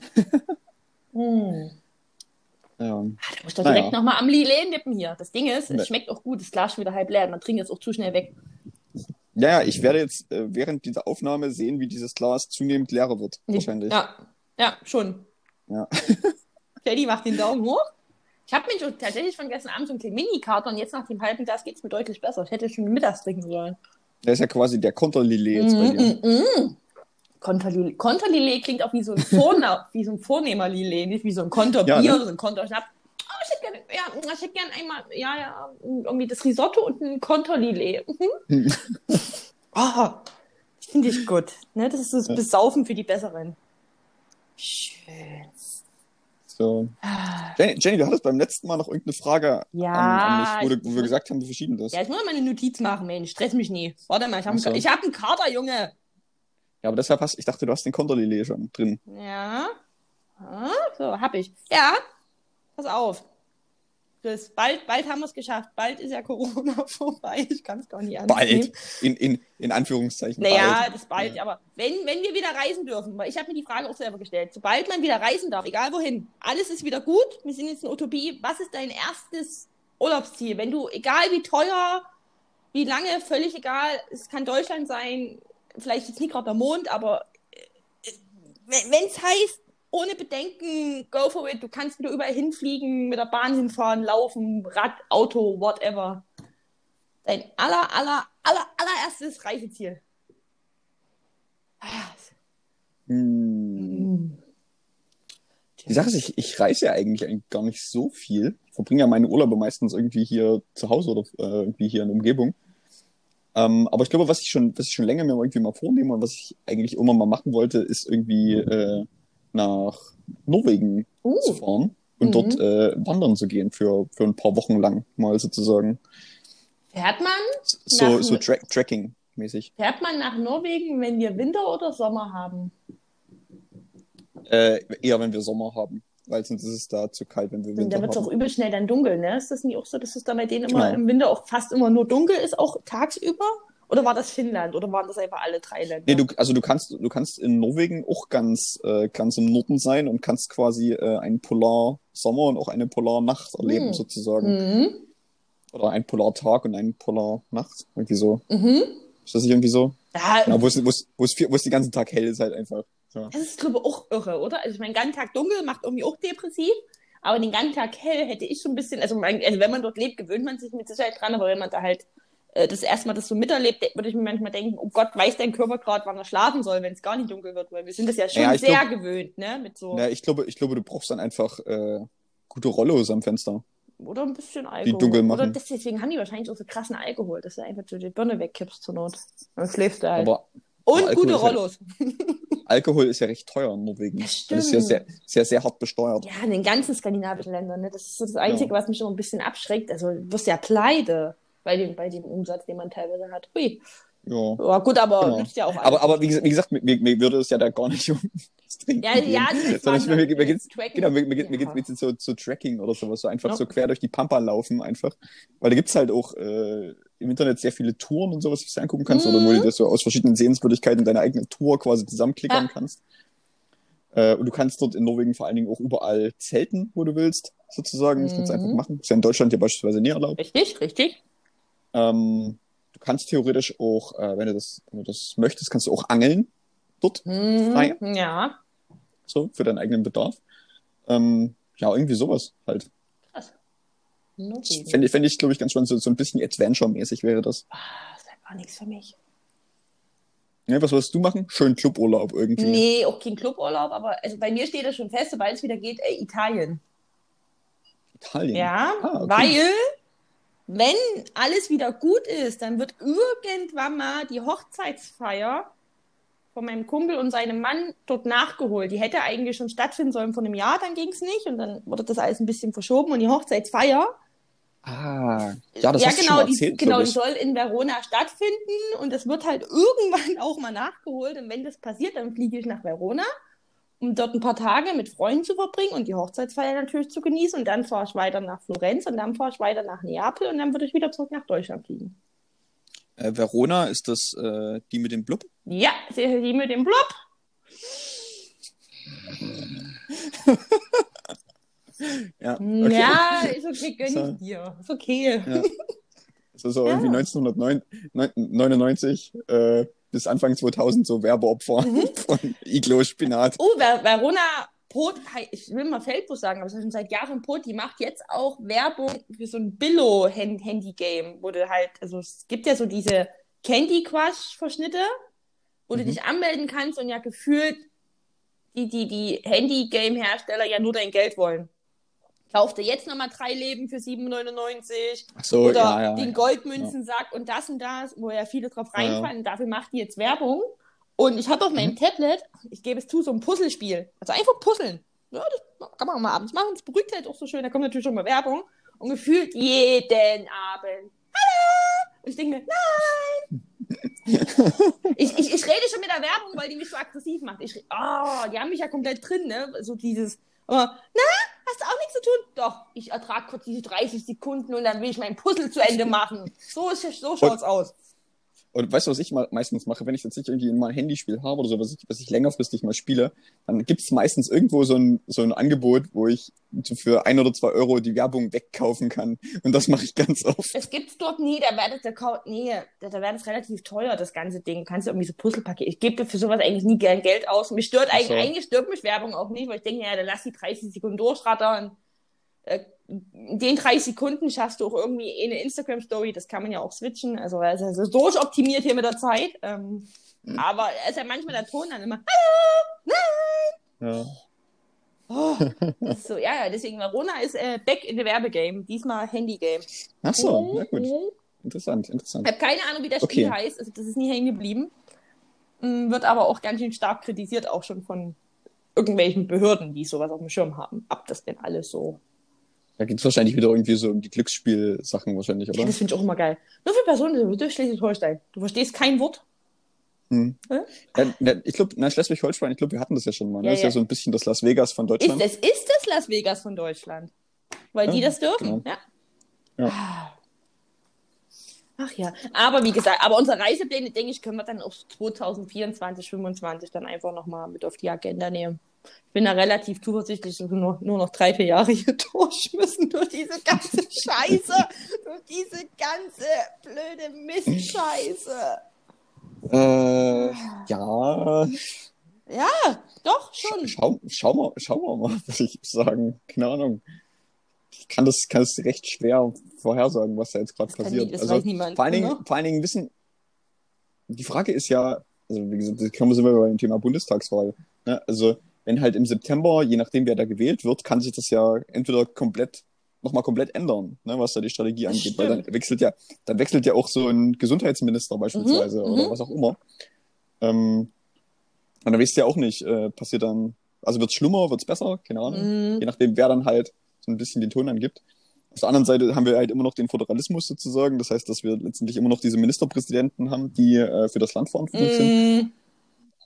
Hm. ja. Ah, Da muss ich doch Naja. direkt nochmal am Lillet nippen hier. Das Ding ist, es schmeckt auch gut. Das Glas schon wieder halb leer. Man trinkt es auch zu schnell weg. Ja, ja, ich werde jetzt äh, während dieser Aufnahme sehen, wie dieses Glas zunehmend leerer wird. Wahrscheinlich. Ja, ja, schon. Ja. Teddy macht den Daumen hoch. Ich habe mich tatsächlich von gestern Abend so einen kleinen Mini-Kater und jetzt nach dem halben Glas geht es mir deutlich besser. Ich hätte schon mittags trinken sollen. Der ist ja quasi der Konterlillet jetzt bei dir. Mm, mm, mm. Konterlillet. Konterlillet klingt auch wie so ein, Vorna wie so ein Vornehmerlillet, nicht wie so ein Konterbier Ja, ne? oder so ein Konterschnaps. Oh, ich hätte gerne, ja, ich gerne einmal, ja, ja, irgendwie das Risotto und ein Konterlillet. Mhm. oh, finde ich gut. Ne? Das ist so das Besaufen für die Besseren. Schön. So. Jenny, Jenny, du hattest beim letzten Mal noch irgendeine Frage Ja, an, an mich, wo, wir gesagt haben, wir verschieben das. Ja, ich muss mal eine Notiz machen, Mensch. Stress mich nie. Warte mal, ich habe so. einen, hab einen Kater, Junge. Ja, aber deshalb hast ich dachte, du hast den Konterlillet schon drin. Ja. Ah, So, hab ich. Ja, pass auf. Chris, bald, bald haben wir es geschafft. Bald ist ja Corona vorbei. Ich kann es gar nicht nehmen. Bald. In, in, in Anführungszeichen. Naja, bald. das bald, aber wenn, wenn wir wieder reisen dürfen, weil ich habe mir die Frage auch selber gestellt, sobald man wieder reisen darf, egal wohin, alles ist wieder gut, wir sind jetzt in Utopie, was ist dein erstes Urlaubsziel? Wenn du, egal wie teuer, wie lange, völlig egal, es kann Deutschland sein, vielleicht jetzt nicht gerade der Mond, aber äh, wenn es heißt, ohne Bedenken, go for it, du kannst wieder überall hinfliegen, mit der Bahn hinfahren, laufen, Rad, Auto, whatever. Dein aller, aller, aller, allererstes Reiseziel. Hm. Die Sache ist, ich, ich reise ja eigentlich, eigentlich gar nicht so viel. Ich verbringe ja meine Urlaube meistens irgendwie hier zu Hause oder äh, irgendwie hier in der Umgebung. Ähm, aber ich glaube, was ich schon, was ich schon länger mir irgendwie mal vornehme und was ich eigentlich immer mal machen wollte, ist irgendwie äh, nach Norwegen Uh. zu fahren und Mhm. dort äh, wandern zu gehen für, für ein paar Wochen lang mal sozusagen. Fährt man, So, so Tra Tracking-mäßig. fährt man nach Norwegen, wenn wir Winter oder Sommer haben? Äh, eher wenn wir Sommer haben, weil sonst ist es da zu kalt, wenn wir Und Winter da wird es haben. auch übel schnell dann dunkel, ne? Ist das nicht auch so, dass es da bei denen immer Genau. im Winter auch fast immer nur dunkel ist, auch tagsüber? Oder war das Finnland? Oder waren das einfach alle drei Länder? Nee, du, also du kannst, du kannst in Norwegen auch ganz, äh, ganz im Norden sein und kannst quasi äh, einen Polarsommer und auch eine Polarnacht erleben, Hm. sozusagen. Mhm. Oder einen Polartag und eine Polarnacht. Irgendwie so. Mhm. Ist das nicht irgendwie so? Ja, Ja, wo es, den ganzen Tag hell ist halt einfach. So. Das ist, glaube ich, auch irre, oder? Also, ich meine, den ganzen Tag dunkel macht irgendwie auch depressiv, aber den ganzen Tag hell hätte ich schon ein bisschen, also, also wenn man dort lebt, gewöhnt man sich mit Sicherheit dran, aber wenn man da halt das erste Mal das so miterlebt, de- würde ich mir manchmal denken, oh Gott, weiß dein Körper gerade, wann er schlafen soll, wenn es gar nicht dunkel wird, weil wir sind das ja schon Ja, sehr glaub- gewöhnt, ne? Mit so, Ja, ich glaube, ich glaube, du brauchst dann einfach äh, gute Rollos am Fenster. oder ein bisschen Alkohol. dunkel Oder machen. das, deswegen haben die wahrscheinlich auch so krassen Alkohol, dass du einfach so die Birne wegkippst zur Not. Dann schläfst du halt. Aber Und Alkohol gute Rollos. Alkohol ist ja recht teuer in Norwegen. Das Das ist ja stimmt. sehr, sehr, sehr hart besteuert. Ja, in den ganzen skandinavischen Ländern, ne? Das ist so das Einzige, Ja. was mich immer ein bisschen abschreckt. Also, du wirst ja pleite bei dem, bei dem Umsatz, den man teilweise hat. Hui. Ja. Ja, gut, aber Genau. nützt ja auch Aber, aber wie, gesagt- wie gesagt, mir, mir würde es ja da gar nicht um ja, ja, Sondern war mir, mir, mir geht's, genau, mir, mir, geht- mir Ja. geht's mit so, so Tracking oder sowas, so einfach Ja. so quer durch die Pampa laufen einfach. Weil da gibt's halt auch äh, im Internet sehr viele Touren und sowas, die du angucken kannst, oder wo Mhm. du das so aus verschiedenen Sehenswürdigkeiten deine eigene Tour quasi zusammenklickern Ja. kannst. Äh, und du kannst dort in Norwegen vor allen Dingen auch überall zelten, wo du willst, sozusagen. Das kannst du Mhm. einfach machen. Ist ja in Deutschland ja beispielsweise nie erlaubt. Richtig, richtig. Ähm, du kannst theoretisch auch, äh, wenn du das, wenn du das möchtest, kannst du auch angeln dort, Mhm. Frei. Ja, so, für deinen eigenen Bedarf. Ähm, ja, irgendwie sowas halt. krass. Norwegen. Fände ich, fänd ich glaube ich, ganz spannend. So, so ein bisschen Adventure-mäßig wäre das. Ah, das ist einfach nichts für mich. Ja, was würdest du machen? Schön Cluburlaub irgendwie. Nee, auch kein Cluburlaub, aber also bei mir steht das schon fest, sobald es wieder geht, ey, Italien. Italien. Ja, Ah, okay. weil wenn alles wieder gut ist, dann wird irgendwann mal die Hochzeitsfeier von meinem Kumpel und seinem Mann dort nachgeholt. Die hätte eigentlich schon stattfinden sollen vor einem Jahr, dann ging es nicht und dann wurde das alles ein bisschen verschoben und die Hochzeitsfeier, Ah, ja, das ja hast genau, schon mal die, erzählt, genau, die ich. soll in Verona stattfinden und das wird halt irgendwann auch mal nachgeholt und wenn das passiert, dann fliege ich nach Verona um dort ein paar Tage mit Freunden zu verbringen und die Hochzeitsfeier natürlich zu genießen. Und dann fahre ich weiter nach Florenz und dann fahre ich weiter nach Neapel und dann würde ich wieder zurück nach Deutschland fliegen. Äh, Verona, ist das äh, die mit dem Blub? Ja, die mit dem Blub. Ja, okay. Ja, ist okay, gönn So. ich dir. Ist okay. Ja. Das ist so ja. irgendwie 1999 äh, bis Anfang 2000 so Werbeopfer mhm. von Iglo Spinat. Oh, Verona Pot, ich will mal Feldbus sagen, aber es ist schon seit Jahren Pot, die macht jetzt auch Werbung für so ein Billo-Handy-Game, wo du halt, also es gibt ja so diese Candy Crush-Verschnitte, wo mhm. du dich anmelden kannst und ja gefühlt die, die, die Handy-Game-Hersteller ja nur dein Geld wollen. Kauf dir jetzt nochmal drei Leben für 7,99 so, oder ja, ja, den Goldmünzen ja. sagt und das und das, wo ja viele drauf reinfallen. Dafür macht die jetzt Werbung. Und ich habe auf meinem mhm. Tablet, ich gebe es zu, so ein Puzzlespiel. Also einfach puzzeln. Ja, das kann man mal abends machen. Das beruhigt halt auch so schön. Da kommt natürlich schon mal Werbung. Und gefühlt jeden Abend. Hallo! Und ich denke mir, nein! ich, ich, ich rede schon mit der Werbung, weil die mich so aggressiv macht. Ich, oh, die haben mich ja komplett drin, ne? So dieses, aber, na, hast du auch nichts zu tun? Doch, ich ertrage kurz diese 30 Sekunden und dann will ich mein Puzzle zu Ende machen. So, ist, so schaut's aus. Und weißt du, was ich mal meistens mache, wenn ich tatsächlich irgendwie mal ein Handyspiel habe oder so, was ich, was ich längerfristig mal spiele, dann gibt es meistens irgendwo so ein, so ein Angebot, wo ich für ein oder zwei Euro die Werbung wegkaufen kann. Und das mache ich ganz oft. Es gibt's dort nie, da wäre das, nee, da, da das relativ teuer, das ganze Ding. Kannst du irgendwie so Puzzlepaket. Ich gebe für sowas eigentlich nie gern Geld aus. Mich stört eigentlich, so. eigentlich stört mich Werbung auch nicht, weil ich denke, ja, dann lass die 30 Sekunden durchrattern. Äh, in den drei Sekunden schaffst du auch irgendwie eine Instagram-Story, das kann man ja auch switchen. Also es ist so optimiert hier mit der Zeit. Ähm, mhm. Aber es ist ja manchmal der Ton dann immer, hallo, nein! Ja. Oh, so, ja, ja, deswegen Verona ist äh, back in the Werbegame. Diesmal Handy-Game. Ach so, na gut. Interessant, interessant. Ich habe keine Ahnung, wie das Spiel okay. heißt. Also, das ist nie hängen geblieben. Mm, wird aber auch ganz schön stark kritisiert, auch schon von irgendwelchen Behörden, die sowas auf dem Schirm haben. Ab das denn alles so da geht es wahrscheinlich wieder irgendwie so um die Glücksspielsachen wahrscheinlich, oder? Ja, das finde ich auch immer geil. Nur für Personen durch Schleswig-Holstein. Du verstehst kein Wort. Hm. Ja? Ja, ich glaube, Schleswig-Holstein, ich glaube, wir hatten das ja schon mal. Ne? Ja, das ist ja so ein bisschen das Las Vegas von Deutschland. Ist, es ist das Las Vegas von Deutschland. Weil die das dürfen. Genau. Ja. Ach ja, aber wie gesagt, aber unsere Reisepläne, denke ich, können wir dann auf 2024, 2025 dann einfach nochmal mit auf die Agenda nehmen ich bin da relativ zuversichtlich, dass wir nur, nur noch drei, vier Jahre hier durch müssen durch diese ganze Scheiße, durch diese ganze blöde Mistscheiße. Äh, ja. Ja, doch, schon. Schau, schau, mal, schauen wir mal, würde ich sagen. Keine Ahnung. Ich kann das, kann das recht schwer vorhersagen, was da jetzt gerade passiert. das also, niemand, vor, allen Dingen, ne? vor allen Dingen wissen, die Frage ist ja, also wie gesagt, da kommen wir bei dem Thema Bundestagswahl. Ne? Also wenn halt im September, je nachdem wer da gewählt wird, kann sich das ja entweder komplett nochmal komplett ändern, ne, was da die Strategie angeht. Stimmt. Weil dann wechselt ja, dann wechselt ja auch so ein Gesundheitsminister beispielsweise mhm, oder mhm. was auch immer. Ähm, und dann weißt du ja auch nicht, äh, passiert dann, also wird's schlimmer, wird's besser, keine Ahnung. Mhm. Je nachdem, wer dann halt so ein bisschen den Ton angibt. Auf der anderen Seite haben wir halt immer noch den Föderalismus sozusagen. Das heißt, dass wir letztendlich immer noch diese Ministerpräsidenten haben, die äh, für das Land verantwortlich sind. Mhm.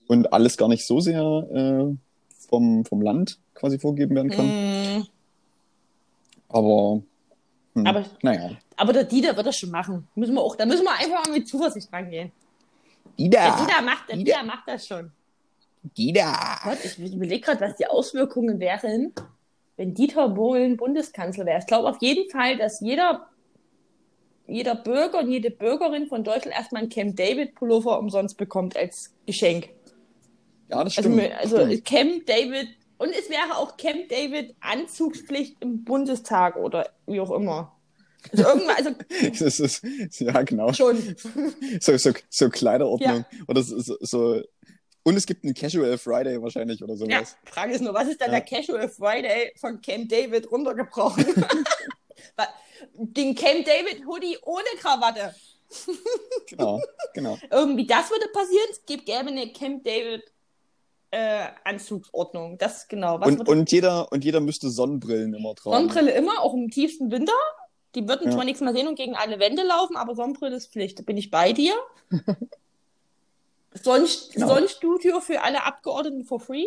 Und alles gar nicht so sehr äh, vom, vom Land quasi vorgegeben werden kann. Mm. Aber, hm, aber, naja. aber der Dieter wird das schon machen. Müssen wir auch, da müssen wir einfach mal mit Zuversicht rangehen. Dieter. Der Dieter macht, der Dieter. Dieter macht das schon. Dieter. Gott, ich überlege gerade, was die Auswirkungen wären, wenn Dieter Bohlen Bundeskanzler wäre. Ich glaube auf jeden Fall, dass jeder, jeder Bürger und jede Bürgerin von Deutschland erstmal einen Camp David Pullover umsonst bekommt als Geschenk. Ja, das also stimmt. Also, also stimmt. Camp David und es wäre auch Camp David Anzugspflicht im Bundestag oder wie auch immer. Also irgendwann, also. das ist, ja, genau. Schon. So, so, so Kleiderordnung. Ja. Oder so, so, und es gibt einen Casual Friday wahrscheinlich oder sowas. Ja, Frage ist nur, was ist dann ja. der Casual Friday von Camp David runtergebrochen? Den Camp David Hoodie ohne Krawatte. genau, genau. Irgendwie das würde passieren. Es gibt gerne eine Camp David äh, Anzugsordnung. Das genau. Was und, und, jeder, und jeder müsste Sonnenbrillen immer tragen. Sonnenbrille immer, auch im tiefsten Winter. Die würden ja. zwar nichts mehr sehen und gegen alle Wände laufen, aber Sonnenbrille ist Pflicht. Da bin ich bei dir. Sonst, genau. Sonnenstudio für alle Abgeordneten for free.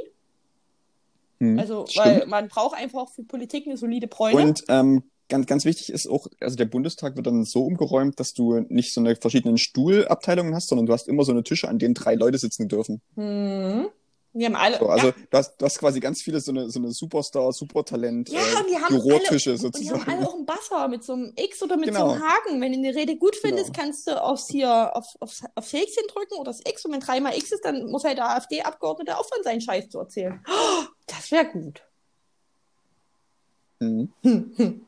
Hm, also, stimmt. weil man braucht einfach für Politik eine solide Bräune. Und ähm, ganz, ganz wichtig ist auch, also der Bundestag wird dann so umgeräumt, dass du nicht so eine verschiedenen Stuhlabteilungen hast, sondern du hast immer so eine Tische, an denen drei Leute sitzen dürfen. Hm. Wir haben alle. So, also ja, du, hast, du hast quasi ganz viele so eine, so eine Superstar, Supertalent, Ja, äh, und die haben Bürotische und die haben sozusagen. alle auch einen Buzzer mit so einem X oder mit Genau. so einem Haken. Wenn du eine Rede gut findest, Genau. kannst du aufs hier, auf, aufs, aufs Häkchen drücken oder das X. Und wenn dreimal X ist, dann muss halt der AfD-Abgeordnete aufhören, seinen Scheiß zu erzählen. Oh, das wäre gut. Mhm. Hm, hm.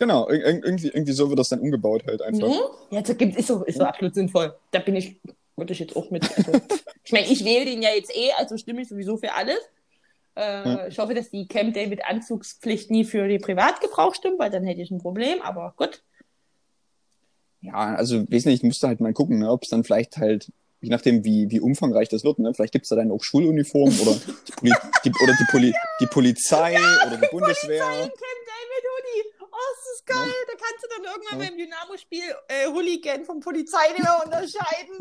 Genau, ir- ir- irgendwie, irgendwie so wird das dann umgebaut halt einfach. Mhm. Ja, das ist so, ist so absolut sinnvoll. Da bin ich, würde ich jetzt auch mit. Also, ich meine, ich wähle den ja jetzt eh, also stimme ich sowieso für alles. Äh, Ja. Ich hoffe, dass die Camp David Anzugspflicht nie für den Privatgebrauch stimmt, weil dann hätte ich ein Problem, aber gut. Ja, also wesentlich musst du halt mal gucken, ne, ob es dann vielleicht halt, je nachdem wie, wie umfangreich das wird, ne, vielleicht gibt's da dann auch Schuluniformen oder die, Poli die, oder die, Poli die Polizei oder die Bundeswehr. Camp David Hoodie. Oh, das ist geil. Da kannst du dann irgendwann Ja. beim Dynamo-Spiel äh, Hooligan vom Polizeinehmer unterscheiden.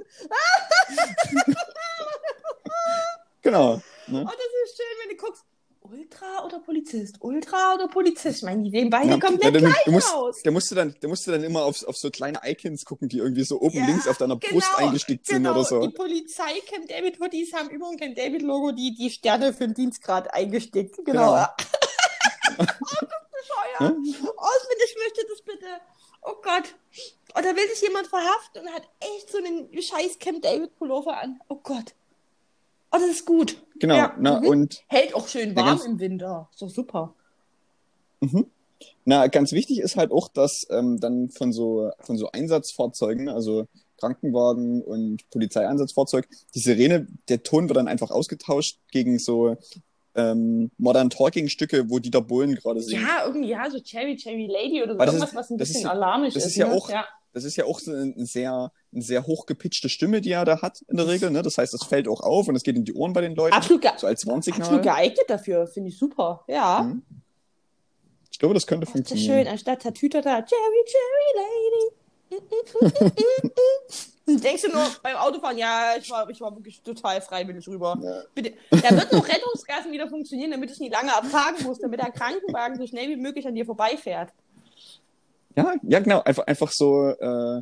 Genau. Ne? Oh, das ist schön, wenn du guckst. Ultra oder Polizist? Ultra oder Polizist? Ich meine, die sehen beide Ja, komplett ja, gleich du musst, aus. da musst du dann, da musst du dann immer auf, auf so kleine Icons gucken, die irgendwie so oben Ja, links auf deiner Brust genau, eingestickt sind Genau, oder so. die Polizei Camp David Hoodies haben über dem Camp David Logo die, die Sterne für den Dienstgrad eingestickt. Genau. Genau. Oh, bescheuert. Ne? Oh, ich möchte das bitte. Oh Gott. Oh, da will sich jemand verhaften und hat echt so einen scheiß Camp David Pullover an. Oh Gott. Oh, das ist gut. Genau, Ja, na, mhm. und Hält auch schön warm ganz- im Winter. Ist doch super. Mhm. Na, ganz wichtig ist halt auch, dass ähm, dann von so, von so Einsatzfahrzeugen, also Krankenwagen und Polizeieinsatzfahrzeug, die Sirene, der Ton wird dann einfach ausgetauscht gegen so ähm, Modern Talking Stücke, wo Dieter Bohlen gerade singt. Ja, irgendwie, ja, so Cherry, Cherry Lady oder so. Das Irgendwas, ist- was ein das ist bisschen ja- alarmisch das ist. ist ja ne? auch- Das ist ja auch so eine sehr, eine sehr hochgepitchte Stimme, die er da hat in der Regel. Ne? Das heißt, es fällt auch auf und es geht in die Ohren bei den Leuten. Absolut, So als Warnsignal. absolut geeignet dafür. Finde ich super. Ja. Mhm. Ich glaube, das könnte Ach, das ist funktionieren. schön, anstatt Tatütata, Cherry, Cherry Lady. Und denkst du nur beim Autofahren, ja, ich war, ich war wirklich total freiwillig rüber. Ja. Bitte. Da wird noch Rettungsgassen wieder funktionieren, damit es nicht lange abfahren muss, damit der Krankenwagen so schnell wie möglich an dir vorbeifährt. Ja, ja, genau. Einfach, einfach so äh,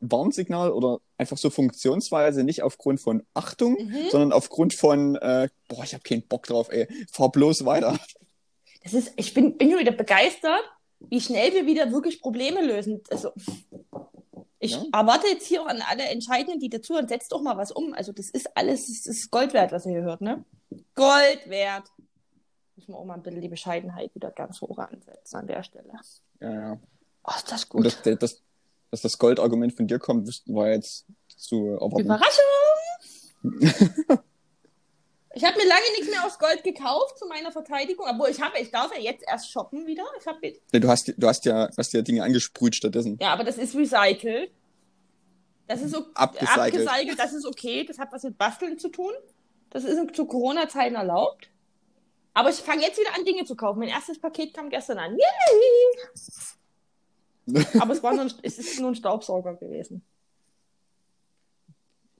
Warnsignal oder einfach so Funktionsweise nicht aufgrund von Achtung, Mhm. sondern aufgrund von, äh, boah, ich habe keinen Bock drauf, ey. Fahr bloß weiter. Das ist, ich bin, bin schon wieder begeistert, wie schnell wir wieder wirklich Probleme lösen. Also, ich Ja. erwarte jetzt hier auch an alle Entscheidenden, die dazu und setzt doch mal was um. Also, das ist alles, das ist Gold wert, was ihr hier hört, ne? Gold wert. Müssen wir auch mal ein bisschen die Bescheidenheit wieder ganz hoch ansetzen an der Stelle. Ja, ja. Oh, ist das Und gut. dass, der- dass, dass das Goldargument von dir kommt, wüssten wir jetzt zu erwarten. Überraschung! Ich habe mir lange nichts mehr aus Gold gekauft zu meiner Verteidigung, obwohl ich habe, ich darf ja jetzt erst shoppen wieder. Ich habe jetzt Nee, du hast, du hast ja, hast ja Dinge angesprüht stattdessen. Ja, aber das ist recycelt. Das ist Abgecycelt. abgecycelt, das ist okay. Das hat was mit Basteln zu tun. Das ist zu Corona-Zeiten erlaubt. Aber ich fange jetzt wieder an, Dinge zu kaufen. Mein erstes Paket kam gestern an. Yay! Aber es, war nur ein, es ist nur ein Staubsauger gewesen.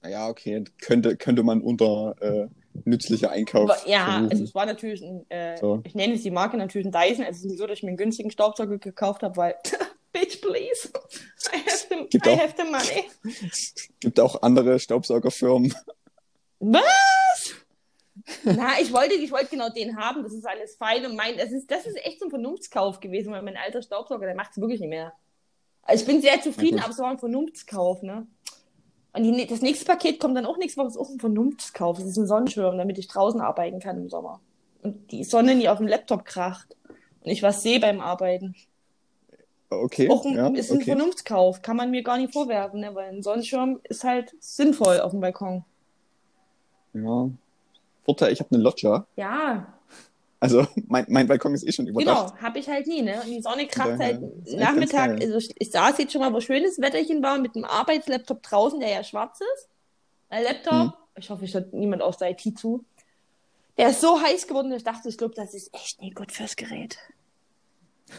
Ja, okay. Könnte, könnte man unter äh, nützlicher Einkauf. Aber, ja, also es war natürlich ein, äh, So. ich nenne es die Marke natürlich ein Dyson. Es ist nicht so, dass ich mir einen günstigen Staubsauger gekauft habe, weil, bitch, please. I have the, Gibt I auch- have the money. Gibt auch andere Staubsaugerfirmen. Was? Na, ich wollte, ich wollte genau den haben. Das ist alles fein und mein, das ist, das ist echt so ein Vernunftskauf gewesen, weil mein alter Staubsauger, der macht es wirklich nicht mehr. Also ich bin sehr zufrieden, aber es war ein Vernunftskauf, ne? Und die, das nächste Paket kommt dann auch nächste Woche, ist auch ein Vernunftskauf. Das ist ein Sonnenschirm, damit ich draußen arbeiten kann im Sommer. Und die Sonne nie auf dem Laptop kracht. Und ich was sehe beim Arbeiten. Okay. Auch ein, ja, ist ein okay. Vernunftskauf. Kann man mir gar nicht vorwerfen, ne? Weil ein Sonnenschirm ist halt sinnvoll auf dem Balkon. Ja. Vorteil, ich habe eine Loggia. Ja, Also mein, mein Balkon ist eh schon überdacht. Genau, habe ich halt nie, ne? Und die Sonne kracht halt Nachmittag, also ich, saß jetzt schon mal, wo schönes Wetterchen war, mit dem Arbeitslaptop draußen, der ja schwarz ist. Der Laptop, Hm. ich hoffe, ich hört niemand aus der IT zu. Der ist so heiß geworden, dass ich dachte, ich glaube, das ist echt nicht gut fürs Gerät.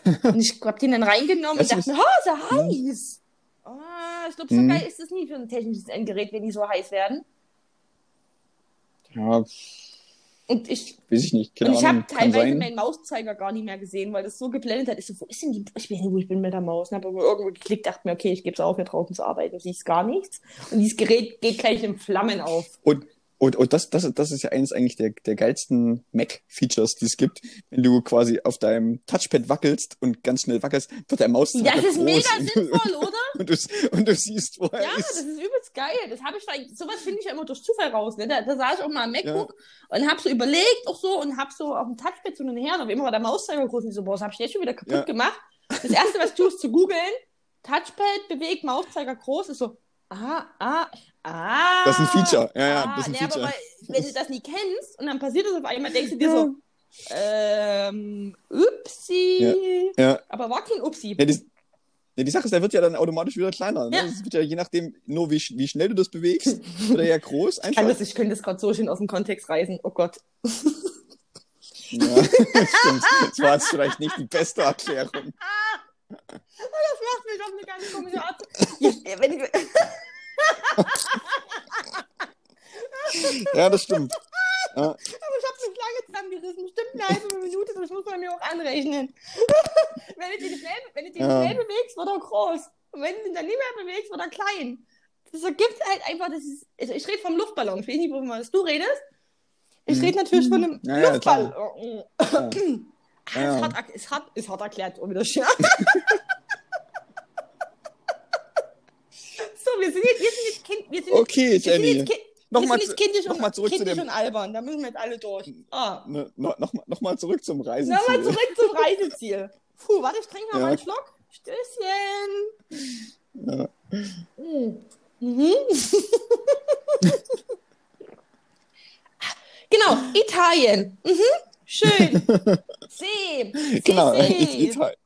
und ich hab den dann reingenommen Das und dachte ist- oh, ist ja heiß. Ah, ich glaube, so Hm. geil ist es nie für ein technisches Endgerät, wenn die so heiß werden. Ja, Und ich weiß ich nicht. Und ich habe teilweise sein. meinen Mauszeiger gar nicht mehr gesehen, weil das so geblendet hat. Ich so, wo ist denn die? Ich weiß nicht, wo ich bin mit der Maus. Und habe irgendwo geklickt, dachte mir, okay, ich gebe es auf, hier draußen zu arbeiten. Du siehst gar nichts. Und dieses Gerät geht gleich in Flammen auf. Und, Und, und das, das, das ist ja eines eigentlich der, der geilsten Mac-Features, die es gibt. Wenn du quasi auf deinem Touchpad wackelst und ganz schnell wackelst, wird der Maus Das ist mega und, sinnvoll, oder? und, du, und du siehst, wo er Ja, das ist. ist übelst geil. Das habe ich vielleicht, sowas finde ich ja immer durch Zufall raus. Ne? Da, da saß ich auch mal am MacBook und habe so überlegt auch so und habe so auf dem Touchpad so hin und her und auf immer war der Mauszeiger groß und so, boah, das habe ich jetzt schon wieder kaputt Ja. gemacht. Das erste, was ich tue, ist zu googeln. Touchpad bewegt, Mauszeiger groß, ist so, ah, ah, ah. Das ist ein Feature. Ja, ja, ah, das ist ein nee, Feature. Aber weil, wenn du das nie kennst und dann passiert das auf einmal, denkst du dir so, ähm, upsi. Ja. Aber war kein upsi. Ja, die, ja, die Sache ist, der wird ja dann automatisch wieder kleiner. Ne? Ja. Das wird ja je nachdem, nur wie, wie schnell du das bewegst, wird er ja groß Ich, einfach. kann das, ich könnte das gerade so schön aus dem Kontext reißen. Oh Gott. Ja, stimmt. Das war jetzt vielleicht nicht die beste Erklärung. Das macht mich auf eine ganz komische Art. Ich, wenn ich, Ja, das stimmt. Ja, aber ich habe mich lange zusammengerissen. Bestimmt eine halbe Minute, das muss man mir auch anrechnen. wenn du dich schnell, wenn du dich Ja. schnell bewegst, wird er groß. Und wenn du dich dann nicht mehr bewegst, wird er klein. Das ergibt halt einfach, das ist, also ich rede vom Luftballon. Ich weiß nicht, wovon du redest. Ich Mhm. rede natürlich von einem Ja, ja, Luftballon. Ja. Ah, Ja. Ist, hart, ist, hart, ist hart erklärt, auch wieder schön. so, wir sind jetzt, wir sind jetzt Kind, wir sind Okay, jetzt, wir sind Jenny. jetzt, kind, Nochmal wir sind jetzt kindisch, noch mal zurück zu kindisch dem- und albern. Da müssen wir jetzt alle durch. Ah. Ne, no, noch, mal- noch mal zurück zum Reiseziel. Nochmal zurück zum Reiseziel. Puh, warte, ich trinke mal Ja. einen Schluck. Stößchen. Ja. Mm. Mhm. genau, Italien. Mhm. Schön. See. Genau, See. It- Italien.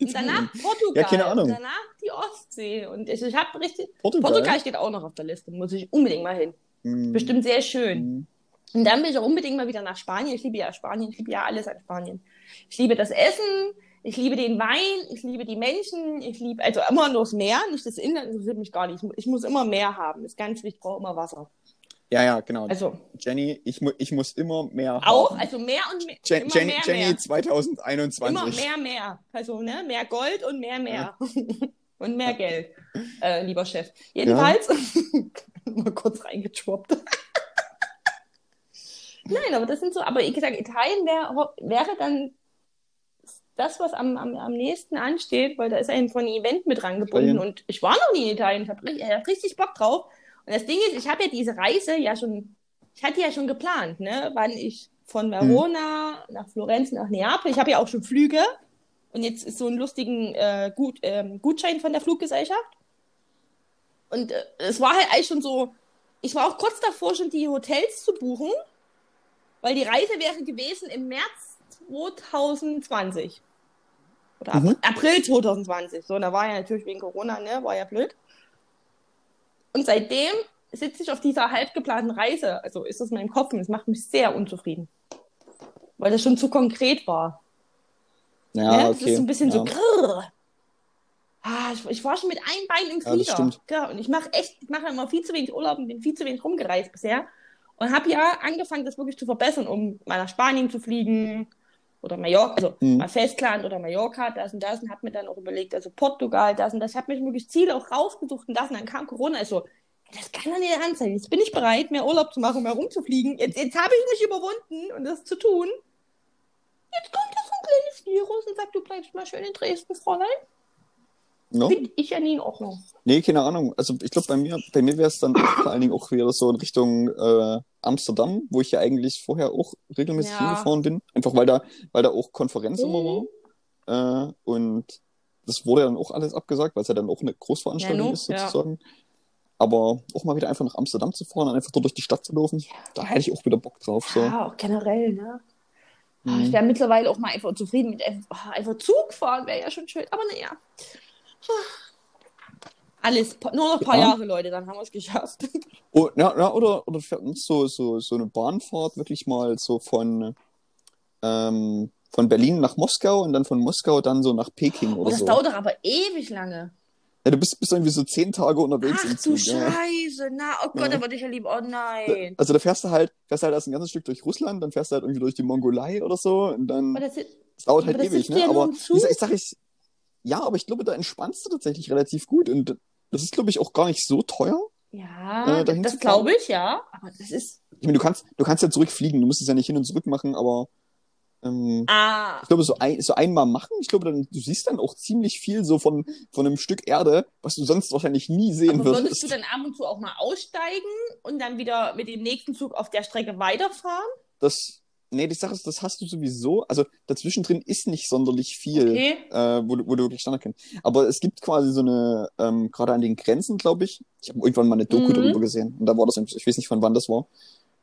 Und danach Portugal. Ja, keine Ahnung. Und danach die Ostsee. Und ich, ich habe richtig. Portugal. Portugal steht auch noch auf der Liste. Muss ich unbedingt mal hin. Hm. Bestimmt sehr schön. Hm. Und dann will ich auch unbedingt mal wieder nach Spanien. Ich liebe ja Spanien. Ich liebe ja alles an Spanien. Ich liebe das Essen. Ich liebe den Wein. Ich liebe die Menschen. Ich liebe, also immer nur das Meer. Nicht das Inland interessiert mich gar nicht. Ich mu- Ich muss immer Meer haben. ist ganz wichtig. Ich brauche immer Wasser. Ja, ja, genau. Also Jenny, ich, mu ich muss immer mehr auch. haben. Also mehr und mehr. Je Jenny, mehr, Jenny mehr. 2021. Immer mehr, mehr. Also, ne? Mehr Gold und mehr, mehr. und mehr Geld, äh, lieber Chef. Jedenfalls, mal kurz reingeschwappt. Nein, aber das sind so, aber wie gesagt, Italien wär, wäre dann das, was am, am, am nächsten ansteht, weil da ist ein von Event mit rangebunden Italien. und ich war noch nie in Italien, ich habe hab richtig Bock drauf. Und das Ding ist, ich habe ja diese Reise ja schon, ich hatte ja schon geplant, ne, wann ich von Verona nach Florenz nach Neapel, ich habe ja auch schon Flüge und jetzt ist so ein lustigen äh, Gut, ähm, Gutschein von der Fluggesellschaft. Und äh, es war halt eigentlich schon so, ich war auch kurz davor, schon die Hotels zu buchen, weil die Reise wäre gewesen im März 2020. Oder Mhm. April 2020. So, und da war ja natürlich wegen Corona, ne, war ja blöd. Und seitdem sitze ich auf dieser halb geplanten Reise. Also ist das in meinem Kopf und es macht mich sehr unzufrieden. Weil das schon zu konkret war. Ja, ne? Das okay. ist so ein bisschen ja. so grrr. Ah, ich, ich war schon mit einem Bein im Ja, Flieger. Ja, und ich mache echt, ich mache immer viel zu wenig Urlaub und bin viel zu wenig rumgereist bisher. Und habe ja angefangen, das wirklich zu verbessern, um mal nach Spanien zu fliegen oder Mallorca, also Mhm. mal Festland oder Mallorca, das und das und habe mir dann auch überlegt, also Portugal, das und das. Habe mir wirklich Ziele auch rausgesucht und das und dann kam Corona. Also, das kann doch nicht ernst sein. Jetzt bin ich bereit, mehr Urlaub zu machen, mehr rumzufliegen. Jetzt, jetzt habe ich mich überwunden und das zu tun. Jetzt kommt da so ein kleines Virus und sagt, du bleibst mal schön in Dresden, Fräulein. No? Finde ich ja nie in Ordnung. Nee, keine Ahnung. Also ich glaube, bei mir, bei mir wäre es dann vor allen Dingen auch wieder so in Richtung äh, Amsterdam, wo ich ja eigentlich vorher auch regelmäßig Ja. hingefahren bin. Einfach weil da, weil da auch Konferenz immer Mhm. war. Äh, und das wurde dann auch alles abgesagt, weil es ja dann auch eine Großveranstaltung Ja, ist, ja. sozusagen. Aber auch mal wieder einfach nach Amsterdam zu fahren und einfach dort durch die Stadt zu laufen, da hätte ich auch wieder Bock drauf. So. Ja, auch generell, ne? Ah, Mhm. Ich wäre mittlerweile auch mal einfach zufrieden mit einfach, einfach Zug fahren, wäre ja schon schön. Aber naja. Alles, nur noch ein paar Ja. Jahre, Leute, dann haben wir es geschafft. Oh, ja, ja, oder, oder fährt uns so, so, so eine Bahnfahrt wirklich mal so von, ähm, von Berlin nach Moskau und dann von Moskau dann so nach Peking Und oder das so. dauert doch aber ewig lange. Ja, du bist, bist irgendwie so zehn Tage unterwegs Ach du Zug. Ja. Scheiße, na, oh Gott, Ja. da würde ich ja lieber, oh nein. Also da fährst du halt, fährst halt erst ein ganzes Stück durch Russland, dann fährst du halt irgendwie durch die Mongolei oder so und dann, Aber das ist, das dauert halt das ewig, ne? ja Aber gesagt, ich sag ich, ja, aber ich glaube, da entspannst du tatsächlich relativ gut und das ist, glaube ich, auch gar nicht so teuer. Ja, Äh, das glaube ich, ja. Aber das ist. Ich meine, du kannst, du kannst ja zurückfliegen, du musst es ja nicht hin und zurück machen, aber ähm, Ah, ich glaube, so, ein, so einmal machen, ich glaube, dann, du siehst dann auch ziemlich viel so von, von einem Stück Erde, was du sonst wahrscheinlich nie sehen aber würdest würdest. du dann ab und zu auch mal aussteigen und dann wieder mit dem nächsten Zug auf der Strecke weiterfahren? Das, nee, die Sache ist, das hast du sowieso, also dazwischen drin ist nicht sonderlich viel. Okay. äh, wo, du- wo du wirklich Standard kennst. Aber es gibt quasi so eine, ähm, gerade an den Grenzen, glaube ich, ich habe irgendwann mal eine Doku Mhm. darüber gesehen und da war das, ich weiß nicht von wann das war.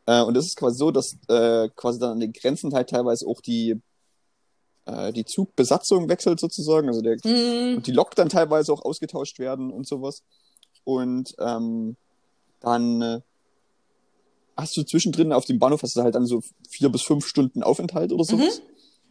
Äh, und das ist quasi so, dass äh, quasi dann an den Grenzen halt teilweise auch die, äh, die Zugbesatzung wechselt sozusagen, also der, Hm. und die Lok dann teilweise auch ausgetauscht werden und sowas. Und ähm, dann äh, hast du zwischendrin auf dem Bahnhof hast du halt dann so vier bis fünf Stunden Aufenthalt oder sowas.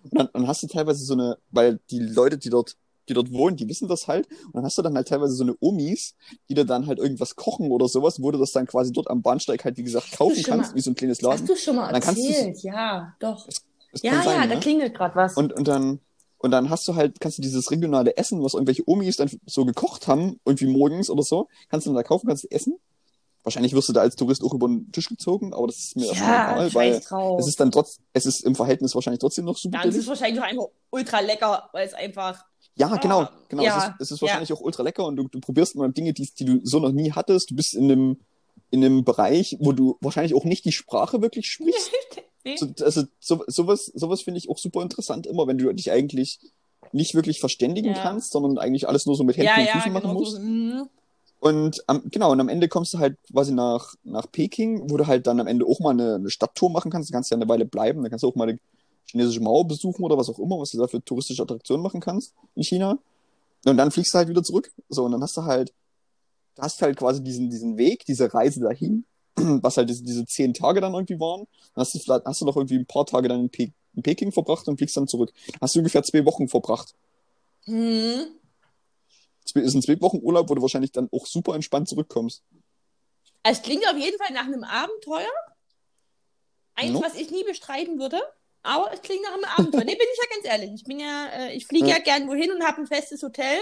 Und dann, dann hast du teilweise so eine, weil die Leute, die dort, die dort wohnen, die wissen das halt. Und dann hast du dann halt teilweise so eine Omis, die dir dann halt irgendwas kochen oder sowas, wo du das dann quasi dort am Bahnsteig halt, wie gesagt, kaufen kannst, mal- wie so ein kleines Das hast Laden. du schon mal erzählt. Ja, doch. Das Ja, kann sein, ja, ne? da klingelt gerade was. Und, und dann, und dann hast du halt, kannst du dieses regionale Essen, was irgendwelche Omis dann so gekocht haben, irgendwie morgens oder so, kannst du dann da kaufen, kannst du essen. Wahrscheinlich wirst du da als Tourist auch über den Tisch gezogen, aber das ist mir ja, egal, weil drauf. es ist dann trotz, es ist im Verhältnis wahrscheinlich trotzdem noch super Dann ist es billig. wahrscheinlich auch einfach ultra lecker, weil es einfach. Ja, genau, Ah, genau. ja, es, ist, es ist wahrscheinlich auch ultra lecker und du, du probierst mal Dinge, die, die du so noch nie hattest. Du bist in einem, in einem Bereich, wo du wahrscheinlich auch nicht die Sprache wirklich sprichst. So, also so, sowas, sowas finde ich auch super interessant immer, wenn du dich eigentlich nicht wirklich verständigen Ja. kannst, sondern eigentlich alles nur so mit Händen ja, und ja, Füßen machen genau musst. so. Und am, genau, und am Ende kommst du halt quasi nach, nach Peking, wo du halt dann am Ende auch mal eine, eine Stadttour machen kannst. Du kannst ja eine Weile bleiben, dann kannst du auch mal eine chinesische Mauer besuchen oder was auch immer, was du da für touristische Attraktionen machen kannst in China. Und dann fliegst du halt wieder zurück. So, und dann hast du halt, hast halt quasi diesen, diesen Weg, diese Reise dahin, was halt diese, diese zehn Tage dann irgendwie waren. Dann hast du, hast du noch irgendwie ein paar Tage dann in, Pe in Peking verbracht und fliegst dann zurück. Hast du ungefähr zwei Wochen verbracht. Mhm. Es ist ein zwei Wochen Urlaub, wo du wahrscheinlich dann auch super entspannt zurückkommst. Es klingt auf jeden Fall nach einem Abenteuer. Eins, No. was ich nie bestreiten würde. Aber es klingt nach einem Abenteuer. Nee, bin ich ja ganz ehrlich. Ich bin ja, äh, ich fliege ja. Ja. gern wohin und habe ein festes Hotel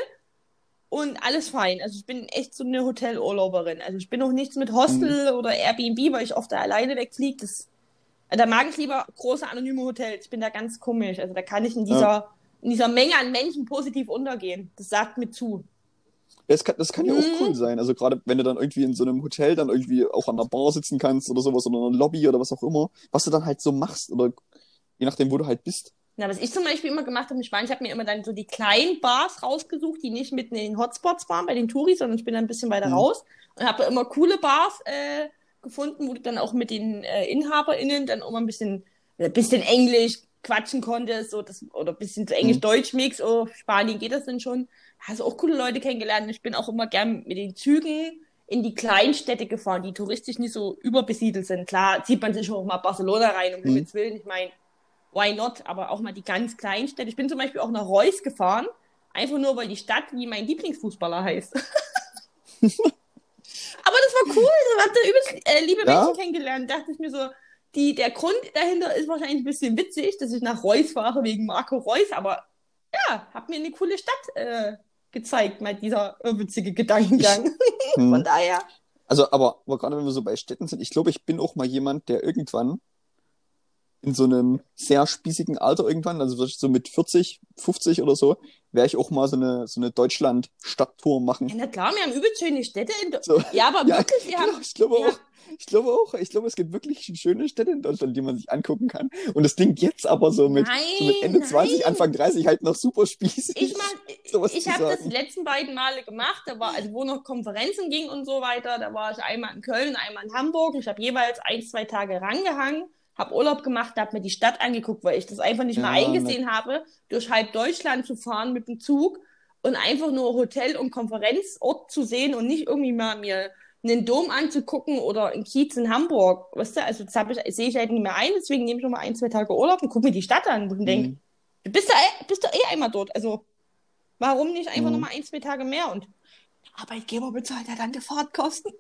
und alles fein. Also ich bin echt so eine Hotelurlauberin. Also ich bin auch nichts mit Hostel Mhm. oder Airbnb, weil ich oft da alleine wegfliege. Das, äh, da mag ich lieber große anonyme Hotels. Ich bin da ganz komisch. Also da kann ich in dieser, in dieser Menge an Menschen positiv untergehen. Das sagt mir zu. Das kann, das kann ja Mhm. auch cool sein. Also gerade wenn du dann irgendwie in so einem Hotel dann irgendwie auch an der Bar sitzen kannst oder sowas oder in einer Lobby oder was auch immer, was du dann halt so machst oder je nachdem, wo du halt bist. Na, was ich zum Beispiel immer gemacht habe in Spanien, ich habe mir immer dann so die kleinen Bars rausgesucht, die nicht mitten in den Hotspots waren bei den Touris, sondern ich bin dann ein bisschen weiter Mhm. raus und habe immer coole Bars äh, gefunden, wo du dann auch mit den äh, InhaberInnen dann immer ein bisschen, ein bisschen Englisch quatschen konntest so das, oder ein bisschen so Englisch-Deutsch-Mix. Oh, Spanien geht das denn schon. Hast auch coole Leute kennengelernt. Ich bin auch immer gern mit den Zügen in die Kleinstädte gefahren, die touristisch nicht so überbesiedelt sind. Klar, zieht man sich auch mal Barcelona rein, um Mhm. Himmels Willen. Ich meine, why not? Aber auch mal die ganz kleinen Städte. Ich bin zum Beispiel auch nach Reus gefahren, einfach nur, weil die Stadt wie mein Lieblingsfußballer heißt. Aber das war cool, ich habe da übelst äh, liebe Ja. Menschen kennengelernt. Dachte ich mir so, die, der Grund dahinter ist wahrscheinlich ein bisschen witzig, dass ich nach Reus fahre wegen Marco Reus, aber ja, hat mir eine coole Stadt äh, gezeigt, mal dieser witzige Gedankengang. Hm. Von daher. Also, aber, aber gerade wenn wir so bei Städten sind, ich glaube, ich bin auch mal jemand, der irgendwann in so einem sehr spießigen Alter irgendwann, also so mit 40, 50 oder so, wäre ich auch mal so eine, so eine Deutschland-Stadttour Ja, machen. na klar, wir haben übelst schöne Städte in Do So. Ja, aber Ja, wirklich, wir Genau, haben. ich glaube ja. auch. Ich glaube auch. Ich glaube, es gibt wirklich schöne Städte in Deutschland, die man sich angucken kann. Und das klingt jetzt aber so mit, Nein, so mit Ende 20, nein. Anfang 30 halt noch super spießig. Ich mach, ich habe das die letzten beiden Male gemacht, da war, also wo noch Konferenzen ging und so weiter, da war ich einmal in Köln, einmal in Hamburg. Ich habe jeweils ein, zwei Tage rangehangen, habe Urlaub gemacht, habe mir die Stadt angeguckt, weil ich das einfach nicht mal Ja, eingesehen habe, durch halb Deutschland zu fahren mit dem Zug und einfach nur Hotel und Konferenzort zu sehen und nicht irgendwie mal mir einen Dom anzugucken oder einen Kiez in Hamburg. Weißt du, also das, ich, sehe ich halt nicht mehr ein, deswegen nehme ich noch mal ein, zwei Tage Urlaub und gucke mir die Stadt an und denke, Mhm. Du bist da, eh- bist doch eh einmal dort. Also, warum nicht einfach Mhm. noch mal ein, zwei Tage mehr? Und der Arbeitgeber bezahlt ja dann die Fahrtkosten.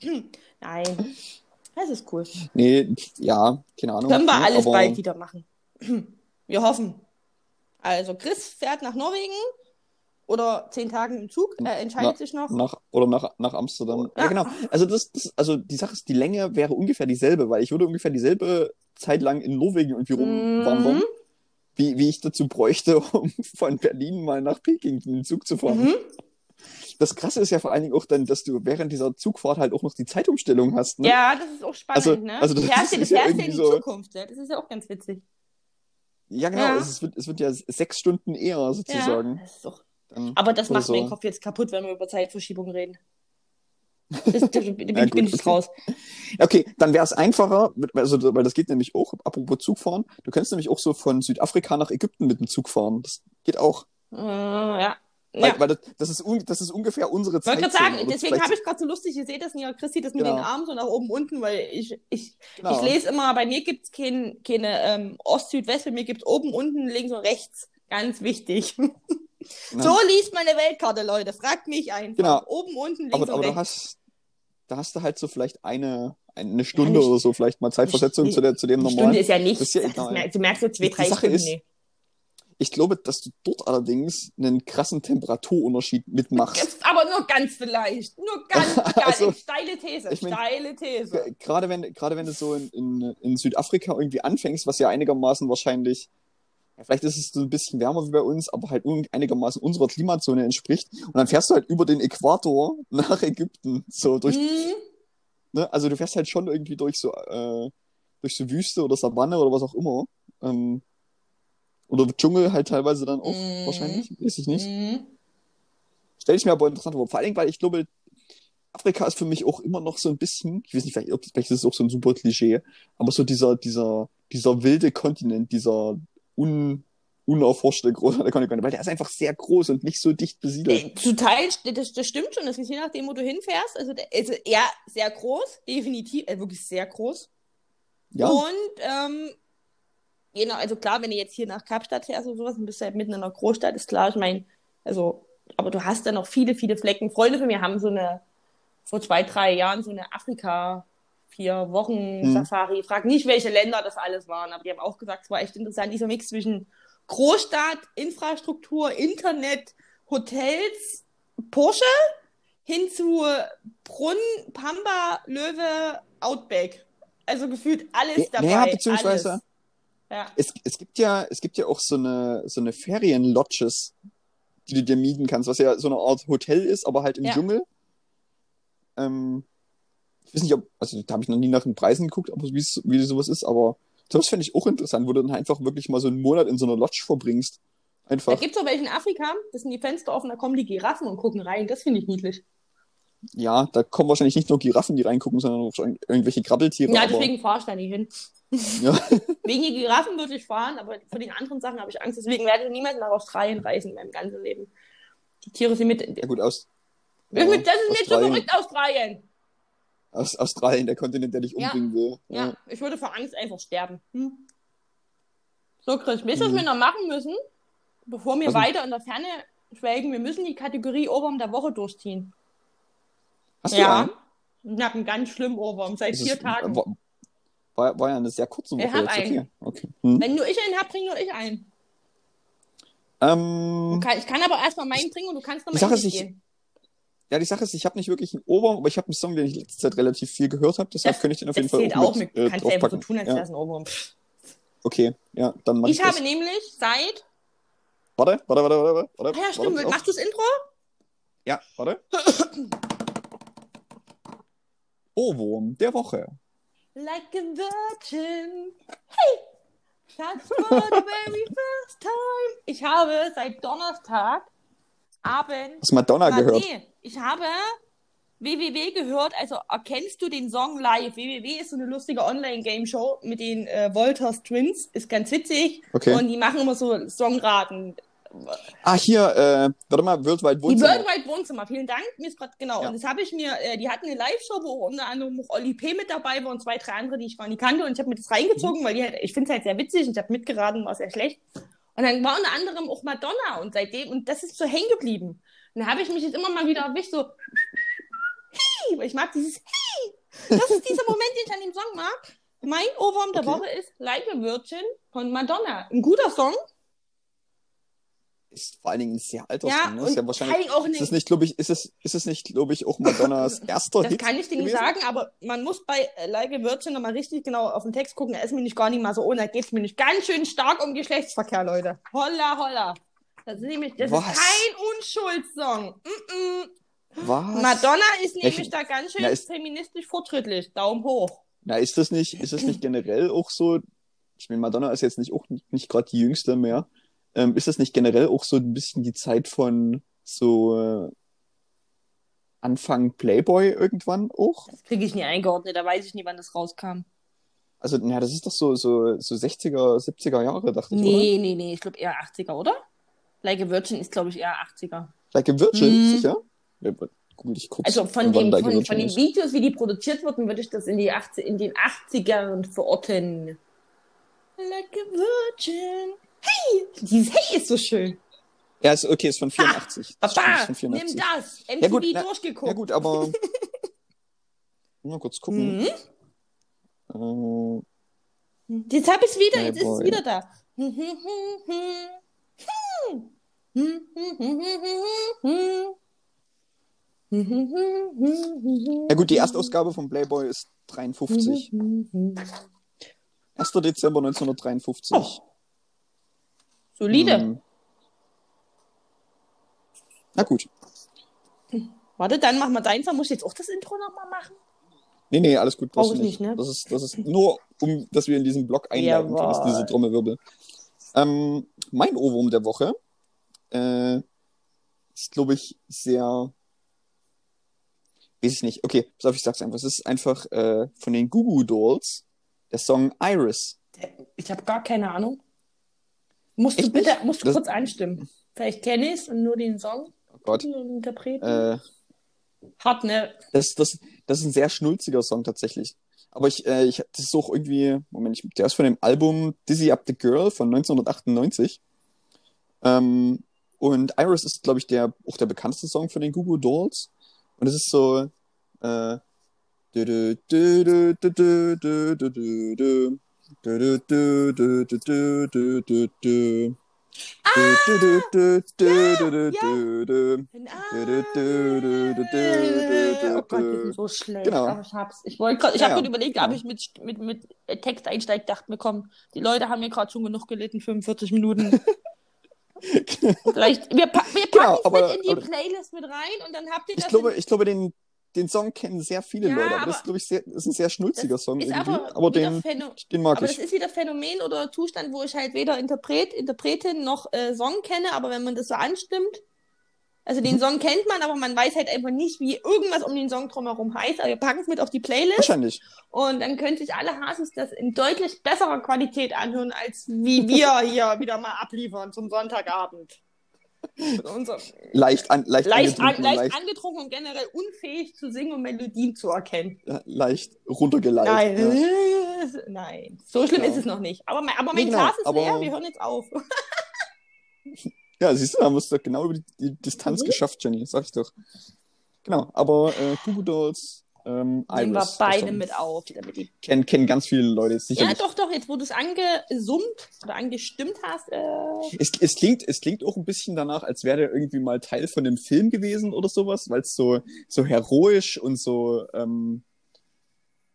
Hm, Nein, das ist cool. Nee, ja, keine Ahnung. Können wir alles aber- bald wieder machen. Wir hoffen. Also, Chris fährt nach Norwegen oder zehn Tagen im Zug. Er entscheidet Na- sich noch. Nach, oder nach, nach Amsterdam. Ja, Ja. genau. Also, das, das, also die Sache ist, die Länge wäre ungefähr dieselbe, weil ich würde ungefähr dieselbe Zeit lang in Norwegen irgendwie rumwandern, Mhm. wie, wie ich dazu bräuchte, um von Berlin mal nach Peking mit dem Zug zu fahren. Mhm. Das Krasse ist ja vor allen Dingen auch dann, dass du während dieser Zugfahrt halt auch noch die Zeitumstellung hast. Ne? Ja, das ist auch spannend, Also- ne? also das fährst, ist du ja fährst ja in irgendwie die so- Zukunft, ne? Das ist ja auch ganz witzig. Ja, genau. Ja. Es, wird, es wird ja sechs Stunden eher sozusagen. Ja, das ist doch... Dann, Aber das macht meinen so. Kopf jetzt kaputt, wenn wir über Zeitverschiebung reden. Das, da bin, Ja, bin gut, ich okay. raus. Okay, dann wäre es einfacher, also, weil das geht nämlich auch, apropos Zug fahren, du könntest nämlich auch so von Südafrika nach Ägypten mit dem Zug fahren. Das geht auch. Äh, ja. Weil, ja. weil das, das, ist das ist ungefähr unsere Ich wollte Zeit. gerade sagen, deswegen habe ich gerade so lustig, ihr seht das nicht, Christi, das mit Genau. den Armen so nach oben unten, weil ich, ich, genau. ich lese immer, bei mir gibt es kein, keine ähm, Ost, Süd, West, bei mir gibt es oben, unten, links und rechts. Ganz wichtig. Ja. So liest meine Weltkarte, Leute. Fragt mich einfach. Genau. Oben, unten, links aber und aber da rechts. hast, da hast du halt so vielleicht eine, eine Stunde nicht- oder so, vielleicht mal Zeitversetzung nicht- zu, der, zu dem normalen. Stunde ist ja nichts. Ist ja du merkst so zwei, drei Sache Stunden. ist- nee. Ich glaube, dass du dort allerdings einen krassen Temperaturunterschied mitmachst. Jetzt aber nur ganz vielleicht. Nur ganz, ganz. Also, steile These. ich mein- steile These. Gerade wenn, gerade wenn du so in, in, in Südafrika irgendwie anfängst, was ja einigermaßen wahrscheinlich, ja, vielleicht ist es so ein bisschen wärmer wie bei uns, aber halt einigermaßen unserer Klimazone entspricht. Und dann fährst du halt über den Äquator nach Ägypten. So durch, Hm, ne? Also du fährst halt schon irgendwie durch so, äh, durch so Wüste oder Savanne oder was auch immer. Ähm, oder Dschungel halt teilweise dann auch, Mhm. wahrscheinlich, weiß ich nicht. hm. Stell ich mir aber interessant vor. Vor Dingen, weil ich glaube, Afrika ist für mich auch immer noch so ein bisschen, ich weiß nicht, vielleicht, vielleicht ist es auch so ein super Klischee, aber so dieser, dieser, dieser wilde Kontinent, dieser un, unerforschte große Kontinent, weil der ist einfach sehr groß und nicht so dicht besiedelt. Zu Teil, das, das stimmt schon. Das ist je nachdem, wo du hinfährst. Also, ist eher sehr groß, definitiv, äh, wirklich sehr groß. Ja, Und, ähm, genau, also klar, wenn du jetzt hier nach Kapstadt fährst oder sowas, dann bist du halt mitten in einer Großstadt, ist klar, ich meine, also, aber du hast da noch viele, viele Flecken. Freunde von mir haben so eine, vor zwei, drei Jahren so eine Afrika vier Wochen Mhm. Safari. Frag nicht, welche Länder das alles waren, aber die haben auch gesagt, es war echt interessant, dieser Mix zwischen Großstadt, Infrastruktur, Internet, Hotels, Porsche hin zu Brunn, Pamba, Löwe, Outback. Also gefühlt alles Ja, dabei. naja, beziehungsweise- Alles. Ja. es, es gibt ja, es gibt ja auch so eine, so eine Ferienlodges, die du dir mieten kannst, was ja so eine Art Hotel ist, aber halt im Ja. Dschungel. Ähm, ich weiß nicht, ob, also da habe ich noch nie nach den Preisen geguckt, aber wie sowas ist, aber das fände ich auch interessant, wo du dann einfach wirklich mal so einen Monat in so einer Lodge verbringst. Da Einfach. gibt es auch welche in Afrika, das sind die Fenster offen, da kommen die Giraffen und gucken rein. Das finde ich niedlich. Ja, da kommen wahrscheinlich nicht nur Giraffen, die reingucken, sondern auch irgendwelche Krabbeltiere. Ja, aber, deswegen fahre ich da nie hin. Ja. Wegen den Giraffen würde ich fahren, aber vor den anderen Sachen habe ich Angst. Deswegen werde ich niemals nach Australien reisen in meinem ganzen Leben. Die Tiere sind mit. ja gut, aus, das ist mit- das ist mir zu verrückt, Australien. aus Australien, der Kontinent, der dich Ja. umbringen will. Ja, ich würde vor Angst einfach sterben. Hm. So, Chris, weißt du, was Mhm. wir noch machen müssen? Bevor wir Also- weiter in der Ferne schwelgen, wir müssen die Kategorie Ohrwurm der Woche durchziehen. Hast du ja. einen? Ich habe einen ganz schlimmen Ohrwurm seit vier ist- Tagen. War, war, ja eine sehr kurze Woche Ich hab jetzt. einen. Okay. okay. Hm. Wenn nur ich einen habe, bringe nur ich einen. Ähm, Du kann, ich kann aber erstmal meinen bringen und du kannst nochmal Sache ist, ich- gehen. ja, die Sache ist, ich habe nicht wirklich einen Ohrwurm, aber ich habe einen Song, den ich letzte Zeit relativ viel gehört habe. Deshalb Das- könnte ich den auf jeden Fall auch mit, mit. Du äh, kannst einfach so tun, als ja. wäre es ein Ohrwurm. Okay, ja, dann mach ich, Ich habe das. nämlich seit. Warte, warte, warte, warte, warte. Ah ja, stimmt. warte, Machst du das Intro? Ja, warte. Ohrwurm der Woche. Like a virgin. Hey! That's for the very first time. Ich habe seit Donnerstag Abend. Hast du Madonna Na, gehört? Nee, ich habe WWW gehört, also erkennst du den Song live? WWW ist so eine lustige Online-Game-Show mit den äh, Wolters Twins, ist ganz witzig Okay. und die machen immer so Songraten. Ah, hier, äh, warte mal, Worldwide Die Wohnzimmer. Worldwide Wohnzimmer, vielen Dank. Mir ist grad, genau. Ja. Und das habe ich mir, äh, die hatten eine Live-Show, wo unter anderem auch Olli P. mit dabei war und zwei, drei andere, die ich gar nicht kannte. Und ich habe mir das reingezogen, Mhm. weil die halt, ich finde es halt sehr witzig und ich habe mitgeraten, war sehr schlecht. Und dann war unter anderem auch Madonna und seitdem, und das ist so hängen geblieben. Und dann habe ich mich jetzt immer mal wieder erwischt, so, hey, ich mag dieses hey. Das ist dieser Moment, den ich an dem Song mag. Mein Ohrwurm der Okay. Woche ist Like a Virgin von Madonna. Ein guter Song. Ist vor allen Dingen ein sehr alter Ja, Song. Ne? Ist ja wahrscheinlich, auch in ist es nicht, glaube ich, ist es, ist es nicht, glaube ich, auch Madonnas erster Das Hit kann ich dir nicht sagen, aber man muss bei äh, Like a Virgin nochmal richtig genau auf den Text gucken. Er ist mir nicht gar nicht mal so ohne. Da geht es mir nicht ganz schön stark um Geschlechtsverkehr, Leute. Holla, holla. Das ist nämlich, das Was? ist kein Unschuldssong. Mm -mm. Was? Madonna ist nämlich ich- da ganz schön Na, ist- feministisch fortschrittlich. Daumen hoch. Na, ist das nicht, ist das nicht generell auch so, ich meine, Madonna ist jetzt nicht auch nicht, nicht gerade die jüngste mehr. Ähm, ist das nicht generell auch so ein bisschen die Zeit von so äh, Anfang Playboy irgendwann auch? Das kriege ich nie eingeordnet. Da weiß ich nie, wann das rauskam. Also, na, das ist doch so, so, so 60er, 70er Jahre, dachte ich? Nee, nee, nee. Ich glaube eher 80er, oder? Like a Virgin ist, glaube ich, eher 80er. Like a Virgin, Mhm. sicher? Ja, Google ich kurz. Also von, wann dem, Like a von, Virgin von den ist. Videos, wie die produziert wurden, würde ich das in, die 80, in den 80ern verorten. Like a Virgin. Hey! Dieses Hey ist so schön. Ja, ist, okay, ist von 84. Das stimmt, Papa, ist von nimm 84. das. MTV Ja, gut, na- durchgeguckt. Ja gut, aber mal kurz gucken. Mhm. Äh, Jetzt habe ich es wieder, jetzt ist es wieder da. ja gut, die Erstausgabe von Playboy ist 53. 1. Dezember 1953. Oh, Solide. Hm. Na gut. Warte, dann machen wir deins. Muss ich jetzt auch das Intro nochmal machen? Nee, nee, alles gut. Brauch ich nicht, ne? Das ist, das ist nur, um, dass wir in diesen Blog einleiten können, ist diese Trommelwirbel. Ähm, mein Ohrwurm der Woche äh, ist, glaube ich, sehr. Weiß ich nicht. Okay, pass auf, ich sag's einfach. Es ist einfach äh, von den Goo Goo Dolls der Song Iris. Ich habe gar keine Ahnung. Musst du Echt bitte, nicht? musst du Das- kurz einstimmen. Vielleicht kenne ich es und nur den Song Oh Gott. Interpreten. Äh, Hart, ne? das, das, das ist ein sehr schnulziger Song tatsächlich. Aber ich, äh, ich, das ist auch irgendwie, Moment, ich, der ist von dem Album Dizzy Up the Girl von 1998. Ähm, und Iris ist, glaube ich, der, auch der bekannteste Song von den Google Dolls. Und es ist so, äh, Du, du, du, du, du, du, du, du. Oh genau. ich hab's. Wollte gerade, ich habe ja. überlegt, ob ich mit, mit, mit Text einsteige. Dachte mir, komm, die Leute haben mir gerade schon genug gelitten, 45 Minuten. Vielleicht, wir, packen genau, es mit in die Playlist mit rein und dann habt ihr das. Ich glaube den, den Song kennen sehr viele Ja, Leute, aber, aber- das ist, glaube ich, sehr, ist ein sehr schnulziger Song irgendwie. aber, Aber, den, Phäno den mag aber ich. das ist wieder Phänomen oder Zustand, wo ich halt weder Interpret, Interpretin noch äh, Song kenne, aber wenn man das so anstimmt, also Mhm. den Song kennt man, aber man weiß halt einfach nicht, wie irgendwas um den Song drumherum heißt. Aber wir packen es mit auf die Playlist Wahrscheinlich. und dann können sich alle Hasis das in deutlich besserer Qualität anhören, als wie wir hier wieder mal abliefern zum Sonntagabend. Leicht, an, leicht, leicht, an, angetrunken und leicht leicht, angetrunken und generell unfähig zu singen und Melodien zu erkennen. leicht runtergeleitet. Nein, Ja. nein. So schlimm Genau. ist es noch nicht. Aber mein, aber mein genau, Glas ist aber- leer, wir hören jetzt auf. ja, siehst du, da haben wir es doch genau über die, die Distanz Mhm. geschafft, Jenny. Sag ich doch. Genau, aber äh, Google Dolls, ähm, Nehmen wir beide mit auf. Damit die... Kennen, kennen ganz viele Leute jetzt Ja, doch, doch, jetzt wo du es angesummt oder angestimmt hast, äh, Es, es, klingt, es klingt auch ein bisschen danach, als wäre der irgendwie mal Teil von einem Film gewesen oder sowas, weil es so, so heroisch und so, ähm,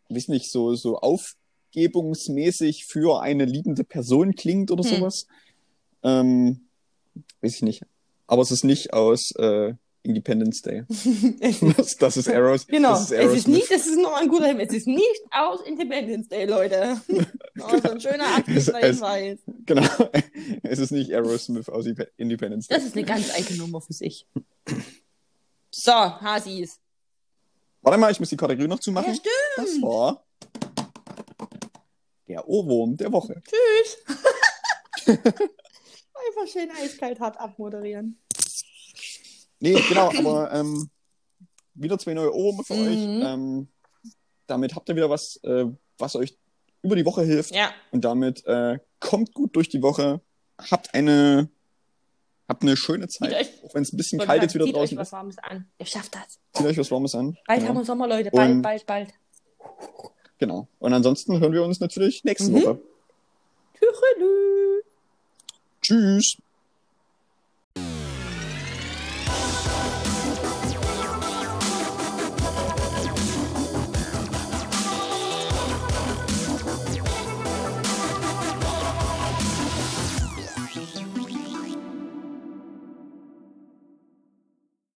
weiß nicht, so, so aufgebungsmäßig für eine liebende Person klingt oder Hm. sowas. Ähm, weiß ich nicht. Aber es ist nicht aus äh, Independence Day. Das, das ist Arrows. Genau, ist es ist nicht, das ist nochmal ein guter Hinweis, es ist nicht aus Independence Day, Leute. Oh, so ein schöner aktiver Hinweis. Genau. Es ist nicht Aerosmith aus Independence Day. Das ist eine ganz eigene Nummer für sich. So, Hasis. Warte mal, ich muss die Kategorie noch zumachen. Ja, stimmt. Das war der Ohrwurm der Woche. Tschüss. Einfach schön eiskalt hart abmoderieren. Nee, genau, aber ähm, wieder zwei neue Ohrwürmer für Mhm. euch. Ähm, damit habt ihr wieder was, äh, was euch über die Woche hilft. Ja, Und damit äh, kommt gut durch die Woche. Habt eine, habt eine schöne Zeit. Euch- auch wenn es ein bisschen kalt jetzt wieder zieht euch draußen was ist. Warmes an. Ihr schafft das. Zieht euch was Warmes an. Bald genau. haben wir Sommer, Leute. Bald, Und- bald, bald. genau. Und ansonsten hören wir uns natürlich nächste Mhm. Woche. Tschüss.